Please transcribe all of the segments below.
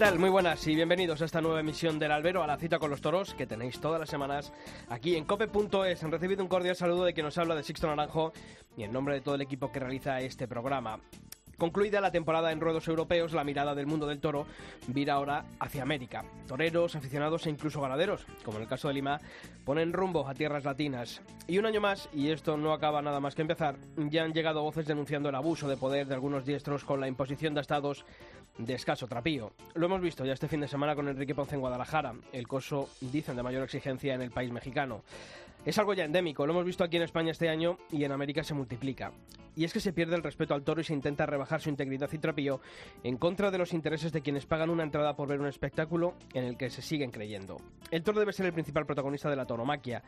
Tal? Muy buenas y bienvenidos a esta nueva emisión del Albero, a la cita con los toros, que tenéis todas las semanas aquí en cope.es. Han recibido un cordial saludo de quien nos habla de Sixto Naranjo y en nombre de todo el equipo que realiza este programa. Concluida la temporada en ruedos europeos, la mirada del mundo del toro vira ahora hacia América. Toreros, aficionados e incluso ganaderos, como en el caso de Lima, ponen rumbo a tierras latinas. Y un año más, y esto no acaba nada más que empezar, ya han llegado voces denunciando el abuso de poder de algunos diestros con la imposición de estados de escaso trapío. Lo hemos visto ya este fin de semana con Enrique Ponce en Guadalajara, el coso, dicen, de mayor exigencia en el país mexicano. Es algo ya endémico, lo hemos visto aquí en España este año y en América se multiplica. Y es que se pierde el respeto al toro y se intenta rebajar su integridad y trapío en contra de los intereses de quienes pagan una entrada por ver un espectáculo en el que se siguen creyendo. El toro debe ser el principal protagonista de la tauromaquia,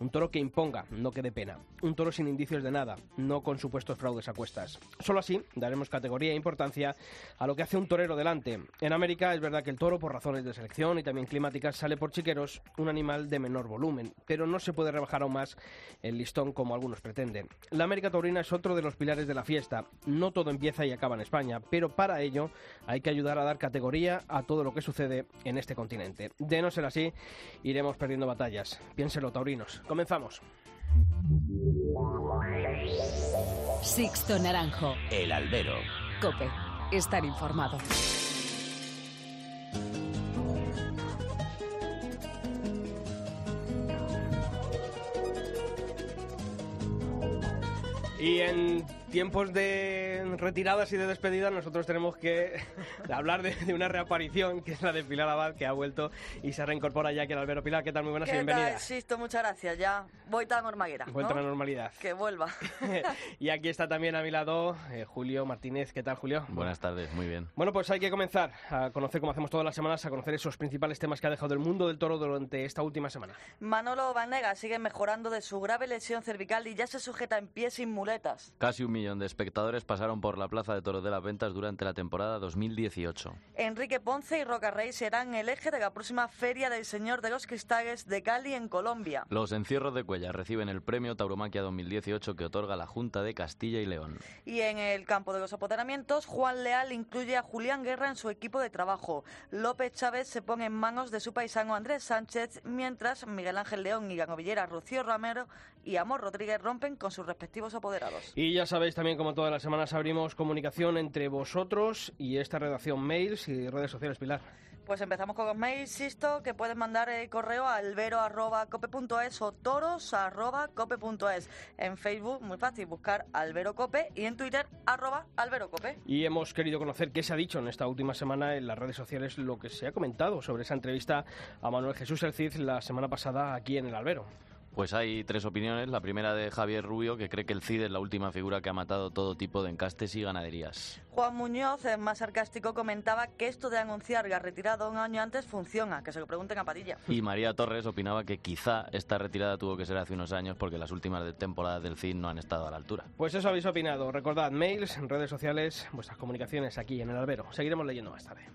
un toro que imponga, no que dé pena. Un toro sin indicios de nada, no con supuestos fraudes a cuestas. Solo así daremos categoría e importancia a lo que hace un torero delante. En América es verdad que el toro, por razones de selección y también climáticas, sale por chiqueros un animal de menor volumen, pero no se puede rebajar aún más el listón como algunos pretenden. La América taurina es otro de los pilares de la fiesta. No todo empieza y acaba en España, pero para ello hay que ayudar a dar categoría a todo lo que sucede en este continente. De no ser así, iremos perdiendo batallas. Piénselo, taurinos. Comenzamos. Sixto Naranjo. El albero. Cope. Estar informado. Y en tiempos de retiradas y de despedidas nosotros tenemos que hablar de, de, una reaparición que es la de Pilar Abad que ha vuelto y se reincorpora ya aquí al Albero Pilar. ¿Qué tal? Muy buenas y bienvenida. Existo, muchas gracias. Ya voy a normalidad. Vuelta ¿no? a la normalidad. Que vuelva. y aquí está también a mi lado eh, Julio Martínez. ¿Qué tal, Julio? Buenas tardes, muy bien. Bueno, pues hay que comenzar a conocer, como hacemos todas las semanas, a conocer esos principales temas que ha dejado el mundo del toro durante esta última semana. Manolo Vanega sigue mejorando de su grave lesión cervical y ya se sujeta en pie sin muletas. Casi un millón de espectadores pasaron por la Plaza de Toros de las Ventas durante la temporada 2018. Enrique Ponce y Roca Rey serán el eje de la próxima Feria del Señor de los Cristales de Cali en Colombia. Los encierros de Cuellar reciben el premio Tauromaquia 2018 que otorga la Junta de Castilla y León. Y en el campo de los apoderamientos, Juan Leal incluye a Julián Guerra en su equipo de trabajo. López Chávez se pone en manos de su paisano Andrés Sánchez, mientras Miguel Ángel León y la novillera Rocío Romero y Amor Rodríguez rompen con sus respectivos apoderados. Y ya sabéis también, como todas las semanas, abrimos comunicación entre vosotros y esta redacción mails y redes sociales, Pilar. Pues empezamos con los mails, Sisto, que puedes mandar el correo a albero.cope.es o toros.cope.es. En Facebook, muy fácil, buscar Albero Cope y en Twitter, arroba Albero Cope. Y hemos querido conocer qué se ha dicho en esta última semana en las redes sociales, lo que se ha comentado sobre esa entrevista a Manuel Jesús El Cid la semana pasada aquí en el Albero. Pues hay tres opiniones. La primera de Javier Rubio, que cree que el CID es la última figura que ha matado todo tipo de encastes y ganaderías. Juan Muñoz, el más sarcástico, comentaba que esto de anunciar la retirada un año antes funciona, que se lo pregunten a Padilla. Y María Torres opinaba que quizá esta retirada tuvo que ser hace unos años porque las últimas temporadas del CID no han estado a la altura. Pues eso habéis opinado. Recordad, mails, redes sociales, vuestras comunicaciones aquí en el Albero. Seguiremos leyendo más tarde.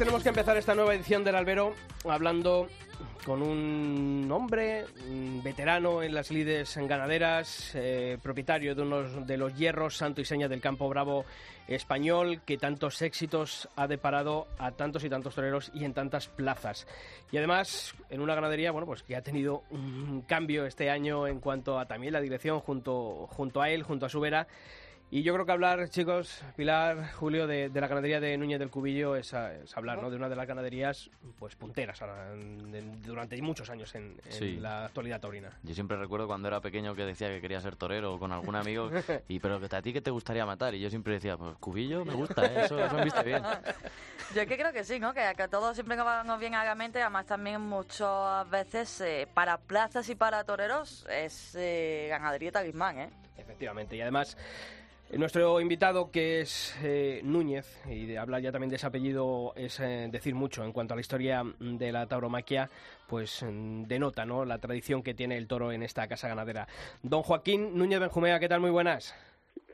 Tenemos que empezar esta nueva edición del Albero hablando con un hombre mm, veterano en las lides ganaderas, eh, propietario de uno de los hierros, santo y seña del campo bravo español, que tantos éxitos ha deparado a tantos y tantos toreros y en tantas plazas. Y además, en una ganadería, bueno, pues que ha tenido un cambio este año en cuanto a también la dirección junto, junto a él, junto a su vera. Y yo creo que hablar, chicos, Pilar, Julio, de, de la ganadería de Núñez del Cubillo es, a- es hablar ¿no? de una de las ganaderías pues punteras ahora, en- en- durante muchos años en, en Sí. la actualidad taurina. Yo siempre recuerdo cuando era pequeño que decía que quería ser torero con algún amigo y pero que a ti que te gustaría matar y yo siempre decía, pues cubillo me gusta, ¿eh? eso, eso me viste bien. Yo es que creo que sí, ¿no? Que, que todo siempre nos viene a la mente, además también muchas veces eh, para plazas y para toreros es eh, ganadería talismán, ¿eh? Efectivamente, y además nuestro invitado que es eh, Núñez, y de hablar ya también de ese apellido es eh, decir mucho en cuanto a la historia de la tauromaquia, pues mm, denota ¿no? la tradición que tiene el toro en esta casa ganadera. Don Joaquín Núñez Benjumea, ¿qué tal? Muy buenas.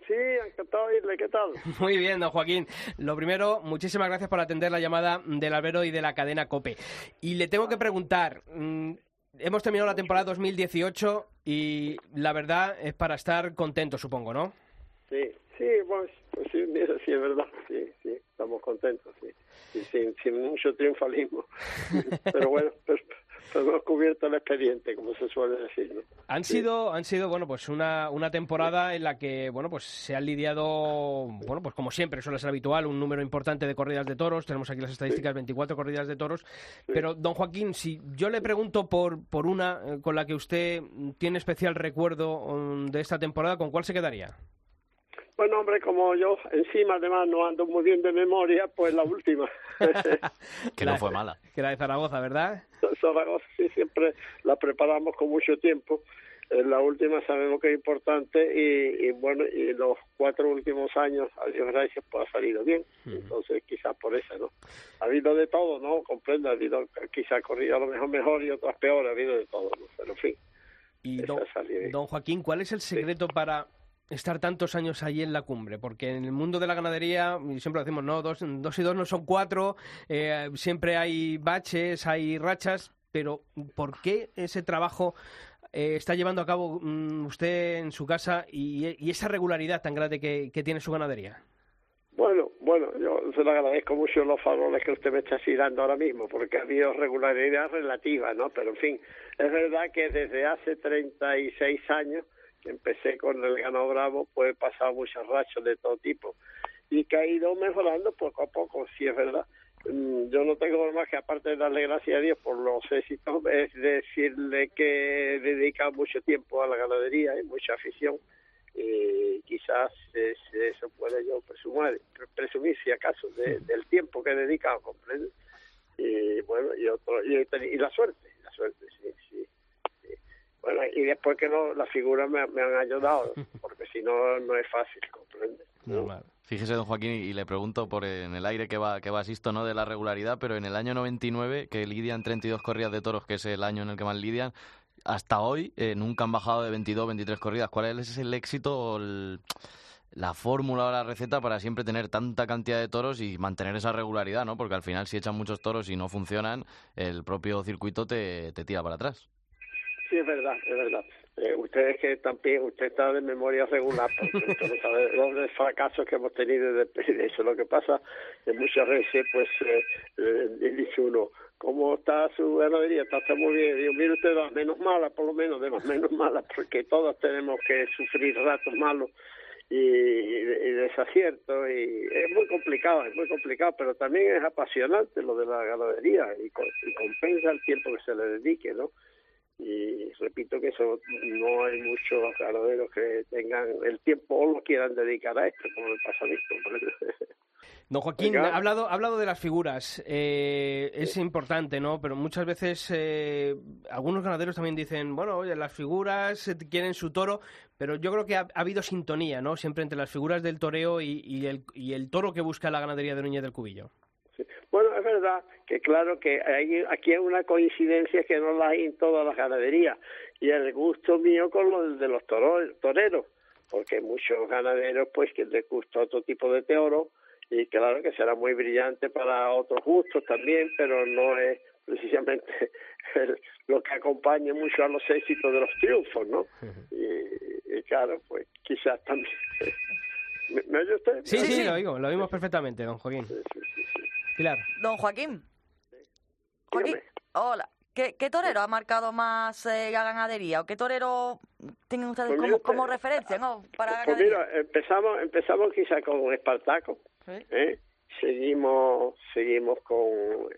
Sí, encantado de oírle, ¿qué tal? Muy bien, don Joaquín. Lo primero, muchísimas gracias por atender la llamada del albero y de la cadena COPE. Y le tengo que preguntar, mm, hemos terminado la temporada 2018 y la verdad es para estar contento, supongo, ¿no? Sí, sí, pues, pues sí, mira, sí, es verdad, sí, sí, estamos contentos, sí, sí sin, sin mucho triunfalismo, pero bueno, pues, pues hemos cubierto el expediente, como se suele decir, ¿no? Han Sí. sido, han sido, bueno, pues una, una temporada en la que, bueno, pues se han lidiado, bueno, pues como siempre suele ser habitual, un número importante de corridas de toros. Tenemos aquí las estadísticas, 24 corridas de toros. Pero, don Joaquín, si yo le pregunto por, por una eh, con la que usted tiene especial recuerdo mm, de esta temporada, ¿con cuál se quedaría? Bueno, hombre, como yo encima además no ando muy bien de memoria, pues la última. Que no fue mala. Que era de Zaragoza, ¿verdad? Zaragoza sí siempre la preparamos con mucho tiempo. En la última sabemos que es importante y, y bueno, y los cuatro últimos años, a Dios gracias, pues ha salido bien. Entonces, quizás por eso, ¿no? Ha habido de todo, ¿no? Comprendo, ha habido quizás corrido a lo mejor mejor y otras peor, ha habido de todo, ¿no? Pero en fin, Y don, don Joaquín, ¿cuál es el secreto para estar tantos años allí en la cumbre? Porque en el mundo de la ganadería, siempre decimos, no, dos, y dos no son cuatro, eh, siempre hay baches, hay rachas, pero ¿por qué ese trabajo eh, está llevando a cabo mm, usted en su casa y, esa regularidad tan grande que, tiene su ganadería? Bueno, bueno, yo se lo agradezco mucho los favores que usted me está así dando ahora mismo, porque ha habido regularidad relativa, ¿no? Pero en fin, es verdad que desde hace 36 años empecé con el Gano Bravo, pues he pasado muchos rachos de todo tipo y que ha ido mejorando poco a poco, sí es verdad. Mm, Yo no tengo más que aparte de darle gracias a Dios por los éxitos, es decirle que he dedicado mucho tiempo a la ganadería y mucha afición y quizás es- eso puede yo presumir, pre- presumir si acaso de- del tiempo que he dedicado, comprende y bueno y otro y, y la suerte la suerte sí. Bueno y después que no las figuras me, me han ayudado porque si no no es fácil comprende Normal. Fíjese, don Joaquín, y le pregunto por en el aire que va, que va Sisto, ¿no? De la regularidad, pero en el año 99, que lidian 32 corridas de toros, que es el año en el que más lidian, hasta hoy eh, nunca han bajado de 22, 23 corridas. ¿Cuál es el éxito o el- la fórmula o la receta para siempre tener tanta cantidad de toros y mantener esa regularidad, ¿no? Porque al final, si echan muchos toros y no funcionan, el propio circuito te, te tira para atrás. Sí, es verdad, es verdad. Eh, usted es que también, usted está de memoria regular, porque los fracasos que hemos tenido de, de eso. Lo que pasa que muchas veces, pues, eh, eh, dice uno, ¿cómo está su ganadería? Está, muy bien. Digo, mire usted, las menos malas, por lo menos, de las menos malas, porque todos tenemos que sufrir ratos malos y, y, desaciertos y es muy complicado, es muy complicado, pero también es apasionante lo de la ganadería y, y compensa el tiempo que se le dedique, ¿no? Y repito que eso no hay muchos ganaderos que tengan el tiempo o lo quieran dedicar a esto como me pasa a mí comprende? Don Joaquín, Venga. ha hablado, ha hablado de las figuras. Eh, es importante, ¿no? Pero muchas veces eh, algunos ganaderos también dicen, bueno, oye, las figuras eh, quieren su toro, pero yo creo que ha, ha habido sintonía, ¿no? Siempre entre las figuras del toreo y, y el, y el toro que busca la ganadería de Núñez del Cubillo. Sí. Verdad que claro que hay, aquí hay una coincidencia que no la hay en todas las ganaderías y el gusto mío con lo de los toro- toreros, porque hay muchos ganaderos pues que les gusta otro tipo de toro y claro que será muy brillante para otros gustos también, pero no es precisamente el- lo que acompaña mucho a los éxitos de los triunfos, ¿no? y, y claro, pues quizás también... ¿Me, me oye usted? Sí, Sí, sí, sí. lo oigo, lo oímos perfectamente, don Joaquín. Pilar. Don Joaquín. Joaquín, Dígame. hola. ¿Qué, qué torero ha marcado más eh, la ganadería? ¿O qué torero tienen ustedes Pues como, mira, como eh, referencia ¿no? para la Pues ganadería? mira, empezamos, empezamos quizá con Espartaco. ¿eh? seguimos, seguimos con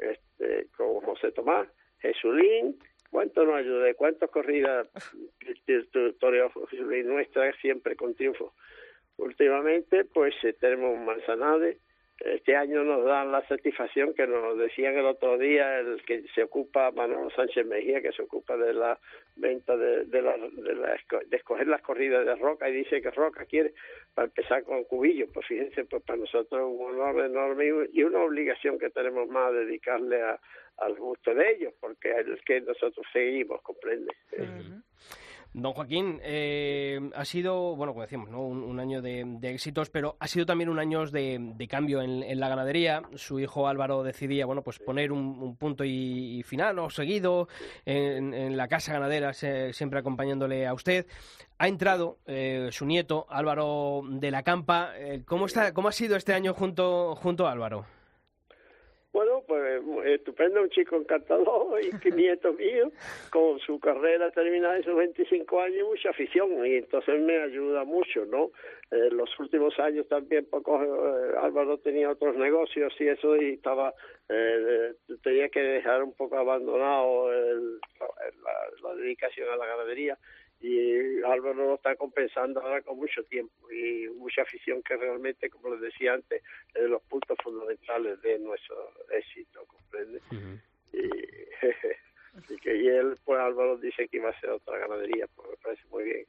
este, con José Tomás, Jesulín, ¿cuánto nos ayudé? ¿Cuántas corridas toreo Jesulín nuestra siempre con triunfo? Últimamente, pues eh, tenemos Manzanade. Este año nos dan la satisfacción que nos decían el otro día el que se ocupa, Manolo Sánchez Mejía, que se ocupa de la venta de, de, la, de, la de escoger las corridas de Roca y dice que Roca quiere para empezar con Cubillo. Pues fíjense, pues para nosotros es un honor enorme y una obligación que tenemos más a dedicarle a, al gusto de ellos, porque es el que nosotros seguimos, comprende. Ujú. Don Joaquín, eh, ha sido, bueno, como decíamos, ¿no? un, un año de, éxitos, pero ha sido también un año de, cambio en, la ganadería. Su hijo Álvaro decidía, bueno, pues poner un, un punto y, final o seguido en, en la casa ganadera, se- siempre acompañándole a usted. Ha entrado eh, su nieto Álvaro de la Campa. Eh, ¿Cómo está, cómo ha sido este año junto junto a Álvaro? Bueno, pues estupendo, un chico encantador y nieto mío, con su carrera terminada en sus 25 años y mucha afición, y entonces me ayuda mucho, ¿no? Eh, los últimos años también, poco, eh, Álvaro tenía otros negocios y eso, y estaba, eh, tenía que dejar un poco abandonado el- la, la dedicación a la ganadería y Álvaro lo está compensando ahora con mucho tiempo y mucha afición que realmente, como les decía antes, es de los puntos fundamentales de nuestro éxito, ¿comprende? Y, que y él, pues Álvaro dice que iba a ser otra ganadería, pues me parece muy bien.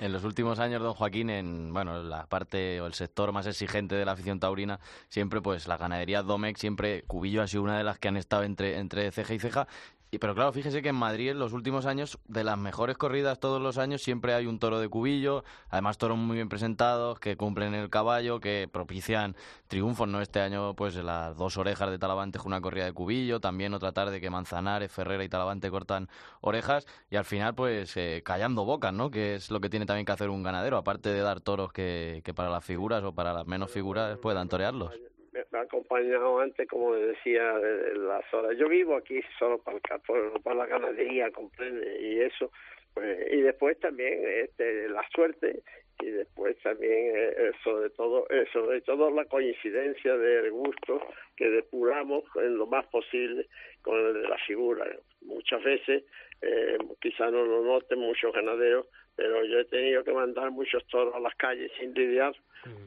En los últimos años, don Joaquín, en bueno, la parte o el sector más exigente de la afición taurina, siempre pues la ganadería Domec, siempre Cubillo ha sido una de las que han estado entre, entre ceja y ceja. Y, pero claro, fíjese que en Madrid en los últimos años, de las mejores corridas todos los años, siempre hay un toro de Cubillo, además toros muy bien presentados, que cumplen el caballo, que propician triunfos, ¿no? Este año, pues las dos orejas de Talavante con una corrida de Cubillo, también otra tarde que Manzanares, Ferrera y Talavante cortan orejas, y al final, pues eh, callando bocas, ¿no? Que es lo que tiene también que hacer un ganadero, aparte de dar toros que, que para las figuras o para las menos figuras puedan torearlos. Me ha acompañado antes, como decía, de las horas. Yo vivo aquí solo para el campo, no para la ganadería, comprende, y eso, pues, y después también este, la suerte y después también eh, eh, sobre todo eh, sobre todo la coincidencia del gusto que depuramos en lo más posible con el de la figura muchas veces eh, quizá no lo noten muchos ganaderos pero yo he tenido que mandar muchos toros a las calles sin lidiar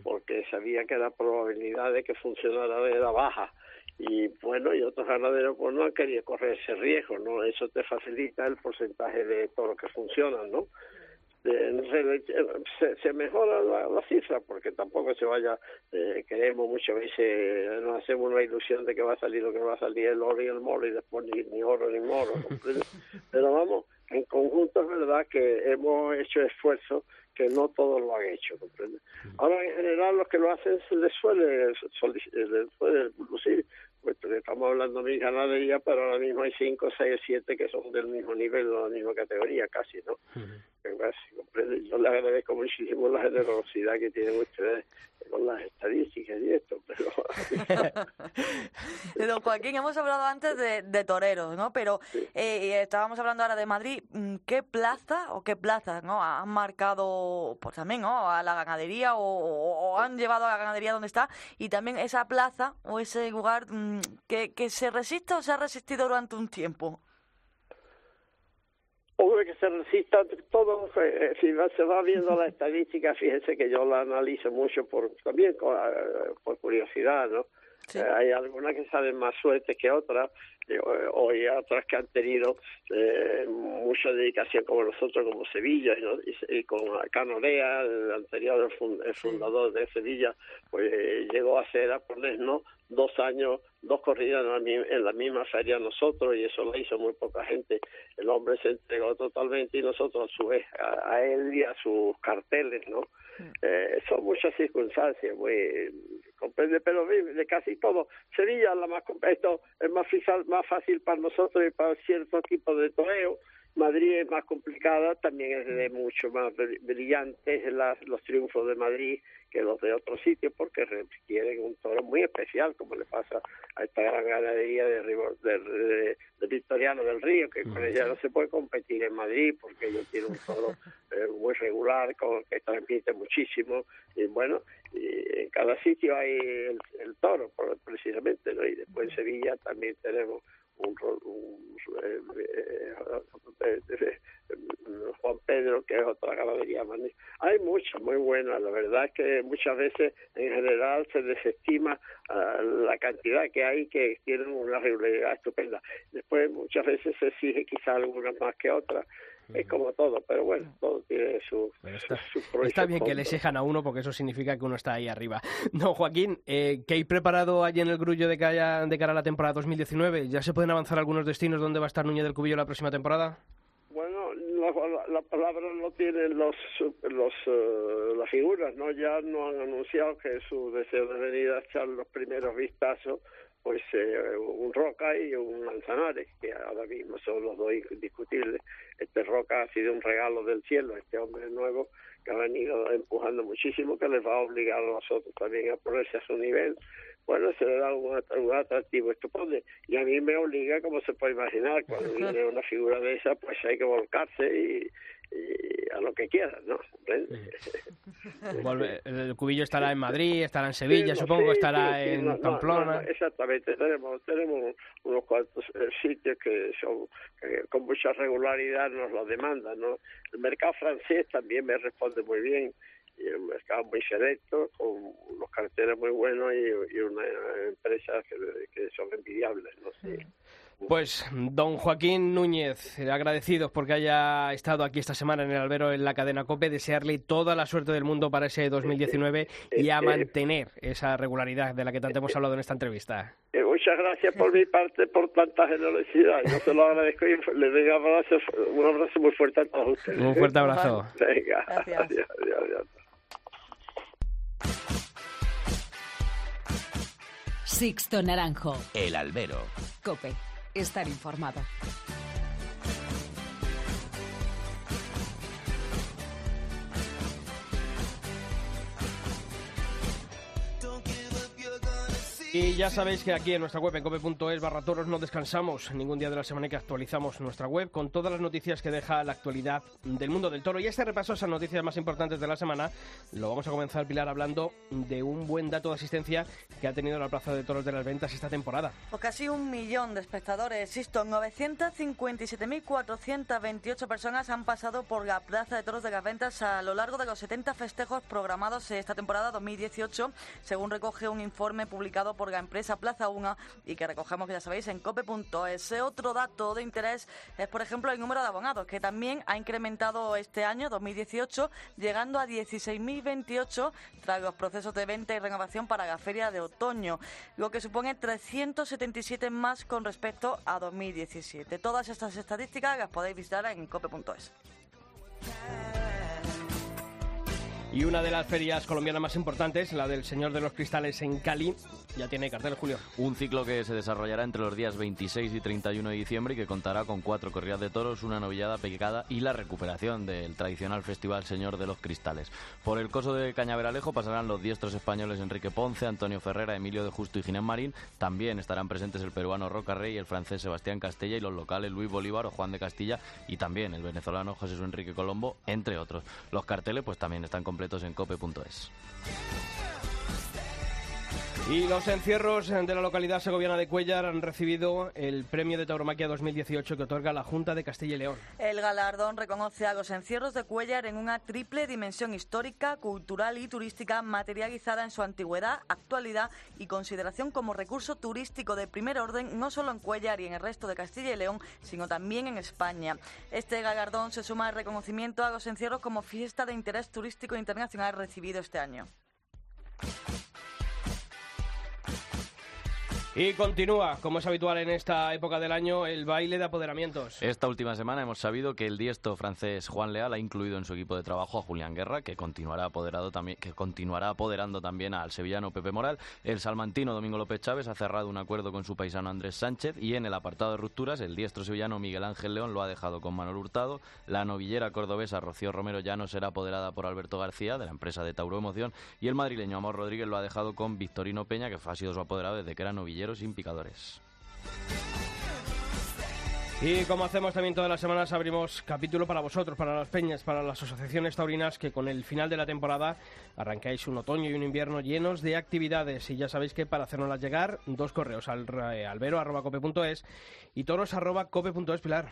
porque sabía que la probabilidad de que funcionara era baja. Y bueno y otros ganaderos pues no han querido correr ese riesgo no eso te facilita el porcentaje de toros que funcionan no de- se, se mejora la, la cifra porque tampoco se vaya eh, queremos muchas veces nos hacemos una ilusión de que va a salir lo que va a salir el oro y el moro y después ni, ni oro ni moro ¿comprende? pero vamos en conjunto es verdad que hemos hecho esfuerzos que no todos lo han hecho comprende ahora en general los que lo hacen se les suele solici- les suele lucir pues estamos hablando de mi ganadería pero ahora mismo hay cinco seis siete que son del mismo nivel de la misma categoría casi no Casi, comprende. Yo le agradezco muchísimo la generosidad que tienen ustedes con las estadísticas y esto, pero Don Joaquín, hemos hablado antes de, de toreros, ¿no? Pero eh, estábamos hablando ahora de Madrid. Mm, ¿Qué plaza o qué plazas, ¿no? Han marcado, pues también, ¿no? A la ganadería o, o- o han llevado a la ganadería donde está y también esa plaza o ese lugar mm, que, que se resiste o se ha resistido durante un tiempo. Hombre, que se resista todo, eh, si se va viendo la estadística, fíjense que yo la analizo mucho por también eh, por curiosidad, ¿no? Sí. Eh, hay algunas que salen más suertes que otras, o hay otras que han tenido eh, mucha dedicación como nosotros, como Sevilla, ¿no? y, y con Canorea, el anterior el fun- el fundador de Sevilla, pues eh, llegó a ser a ponernos dos años, dos corridas en la, mi- en la misma feria nosotros, y eso lo hizo muy poca gente. El hombre se entregó totalmente y nosotros a su vez a, a él y a sus carteles, ¿no? Eh, son muchas circunstancias, muy comprende, pero de, casi todo. Sevilla la más esto es más fácil, más fácil para nosotros y para cierto tipo de toreo. Madrid es más complicada, también es de mucho más bri- brillantes las, los triunfos de Madrid que los de otros sitios porque requieren un toro muy especial, como le pasa a esta gran ganadería de, de, de- de Victoriano del Río, que con ella no se puede competir en Madrid porque ellos tienen un toro eh, muy regular, con que transmite muchísimo, y bueno, y en cada sitio hay el, el toro, precisamente, ¿no? Y después en Sevilla también tenemos un, un- eh, eh, eh, eh, Juan Pedro, que es otra ganadería magnífica. Hay muchas muy buenas, la verdad es que muchas veces en general se desestima ah, la cantidad que hay que tienen una regularidad estupenda. Después muchas veces se exige quizá algunas más que otras. Es como todo, pero bueno, todo tiene su, está, su está bien que le exijan a uno porque eso significa que uno está ahí arriba. Don Joaquín, eh, ¿qué hay preparado allí en el Grullo de cara, de cara a la temporada 2019? ¿Ya se pueden avanzar algunos destinos donde va a estar Núñez del Cubillo la próxima temporada? Bueno, la, la- la palabra no tienen los, los eh, las figuras, ¿no? Ya no han anunciado que su deseo de venir a echar los primeros vistazos, pues eh, un Roca y un Manzanares, que ahora mismo son los dos indiscutibles. Este Roca ha sido un regalo del cielo, este hombre nuevo que ha venido empujando muchísimo, que les va a obligar a nosotros también a ponerse a su nivel. Bueno, se le da un, un atractivo estupendo. Y a mí me obliga, como se puede imaginar, cuando viene una figura de esa, pues hay que volcarse y, y a lo que quieras, ¿no? Vuelve- el Cubillo estará en Madrid, estará en Sevilla, Sí, supongo sí, estará sí, sí, en no, Pamplona. no, no, exactamente, tenemos tenemos unos cuantos eh, sitios que son que con mucha regularidad nos lo demandan, ¿no? El mercado francés también me responde muy bien y un mercado muy selecto con unos carteles muy buenos y, y una empresa que, que son envidiables, no sé. Pues, don Joaquín Núñez, agradecidos porque haya estado aquí esta semana en el albero en la cadena COPE, desearle toda la suerte del mundo para ese 2019 y a mantener esa regularidad de la que tanto hemos hablado en esta entrevista. Eh, muchas gracias por mi parte por tanta generosidad, yo se lo agradezco y le doy un abrazo, un abrazo muy fuerte a todos ustedes. Un fuerte abrazo. Venga, Gracias. adiós, adiós, adiós. Sixto Naranjo. El albero. Cope. Estar informado. Y ya sabéis que aquí en nuestra web en cope.es barra toros no descansamos ningún día de la semana que actualizamos nuestra web con todas las noticias que deja la actualidad del mundo del toro. Y este repaso a esas noticias más importantes de la semana lo vamos a comenzar, Pilar, hablando de un buen dato de asistencia que ha tenido la Plaza de Toros de las Ventas esta temporada. Pues casi un millón de espectadores, insisto, 957.428 personas han pasado por la Plaza de Toros de las Ventas a lo largo de los 70 festejos programados esta temporada 2018, según recoge un informe publicado por empresa Plaza 1 y que recogemos, ya sabéis, en cope.es. Otro dato de interés es, por ejemplo, el número de abonados, que también ha incrementado este año, 2018, llegando a 16.028 tras los procesos de venta y renovación para la feria de otoño, lo que supone 377 más con respecto a 2017. Todas estas estadísticas las podéis visitar en cope.es. Y una de las ferias colombianas más importantes, la del Señor de los Cristales en Cali, ya tiene cartel, Julio. Un ciclo que se desarrollará entre los días 26 y 31 de diciembre y que contará con cuatro corridas de toros, una novillada pegada y la recuperación del tradicional festival Señor de los Cristales. Por el coso de Cañaveralejo pasarán los diestros españoles Enrique Ponce, Antonio Ferrera, Emilio de Justo y Ginés Marín. También estarán presentes el peruano Roca Rey, el francés Sebastián Castella y los locales Luis Bolívar o Juan de Castilla y también el venezolano José Enrique Colombo, entre otros. Los carteles pues también están completos en cope.es. Y los encierros de la localidad segoviana de Cuellar han recibido el premio de tauromaquia 2018 que otorga la Junta de Castilla y León. El galardón reconoce a los encierros de Cuellar en una triple dimensión histórica, cultural y turística materializada en su antigüedad, actualidad y consideración como recurso turístico de primer orden no solo en Cuellar y en el resto de Castilla y León, sino también en España. Este galardón se suma al reconocimiento a los encierros como fiesta de interés turístico internacional recibido este año. Y continúa, como es habitual en esta época del año, el baile de apoderamientos. Esta última semana hemos sabido que el diestro francés Juan Leal ha incluido en su equipo de trabajo a Julián Guerra, que continuará apoderado también, que continuará apoderando también al sevillano Pepe Moral. El salmantino Domingo López Chávez ha cerrado un acuerdo con su paisano Andrés Sánchez y en el apartado de rupturas el diestro sevillano Miguel Ángel León lo ha dejado con Manuel Hurtado. La novillera cordobesa Rocío Romero ya no será apoderada por Alberto García de la empresa de Tauro Emoción y el madrileño Amor Rodríguez lo ha dejado con Victorino Peña, que ha sido su apoderado desde que era novillero Y como hacemos también todas las semanas, abrimos capítulo para vosotros, para las peñas, para las asociaciones taurinas que con el final de la temporada arrancáis un otoño y un invierno llenos de actividades. Y ya sabéis que para hacernoslas llegar, dos correos al albero.cope.es y toros.cope.es, Pilar.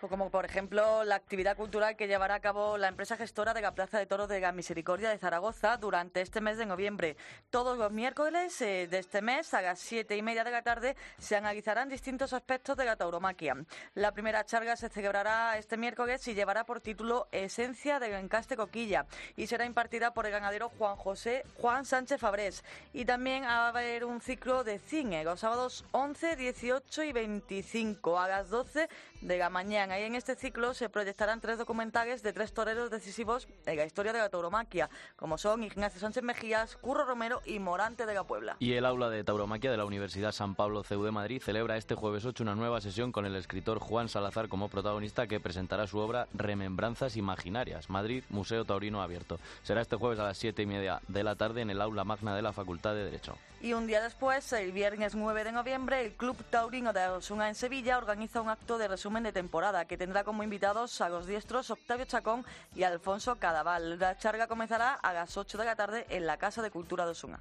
Pues como por ejemplo la actividad cultural que llevará a cabo la empresa gestora de la Plaza de Toros de la Misericordia de Zaragoza durante este mes de noviembre. Todos los miércoles eh, de este mes a las siete y media de la tarde se analizarán distintos aspectos de la tauromaquia. La primera charla se celebrará este miércoles y llevará por título Esencia del encaste coquilla y será impartida por el ganadero Juan José Juan Sánchez Fabrés. Y también va a haber un ciclo de cine los sábados 11, 18 y 25 a las 12 de la mañana. Y en este ciclo se proyectarán tres documentales de tres toreros decisivos en la historia de la tauromaquia, como son Ignacio Sánchez Mejías, Curro Romero y Morante de la Puebla. Y el aula de tauromaquia de la Universidad San Pablo CEU de Madrid celebra este jueves 8 una nueva sesión con el escritor Juan Salazar como protagonista que presentará su obra Remembranzas Imaginarias, Madrid, Museo Taurino Abierto. Será este jueves a las siete y media de la tarde en el aula magna de la Facultad de Derecho. Y un día después, el viernes 9 de noviembre, el Club Taurino de Osuna en Sevilla organiza un acto de resumen de temporada que tendrá como invitados a los diestros Octavio Chacón y Alfonso Cadaval. La charla comenzará a las 8 de la tarde en la Casa de Cultura de Osuna.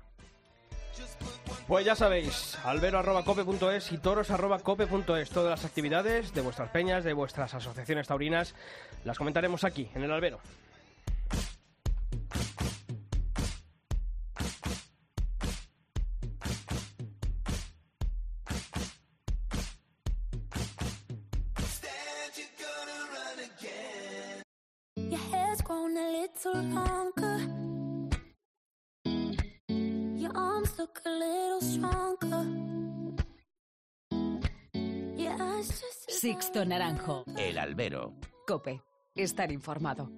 Pues ya sabéis, albero.cope.es y toros.cope.es. Todas las actividades de vuestras peñas, de vuestras asociaciones taurinas, las comentaremos aquí, en el albero. Sixto Naranjo. El albero. Cope. Estar informado.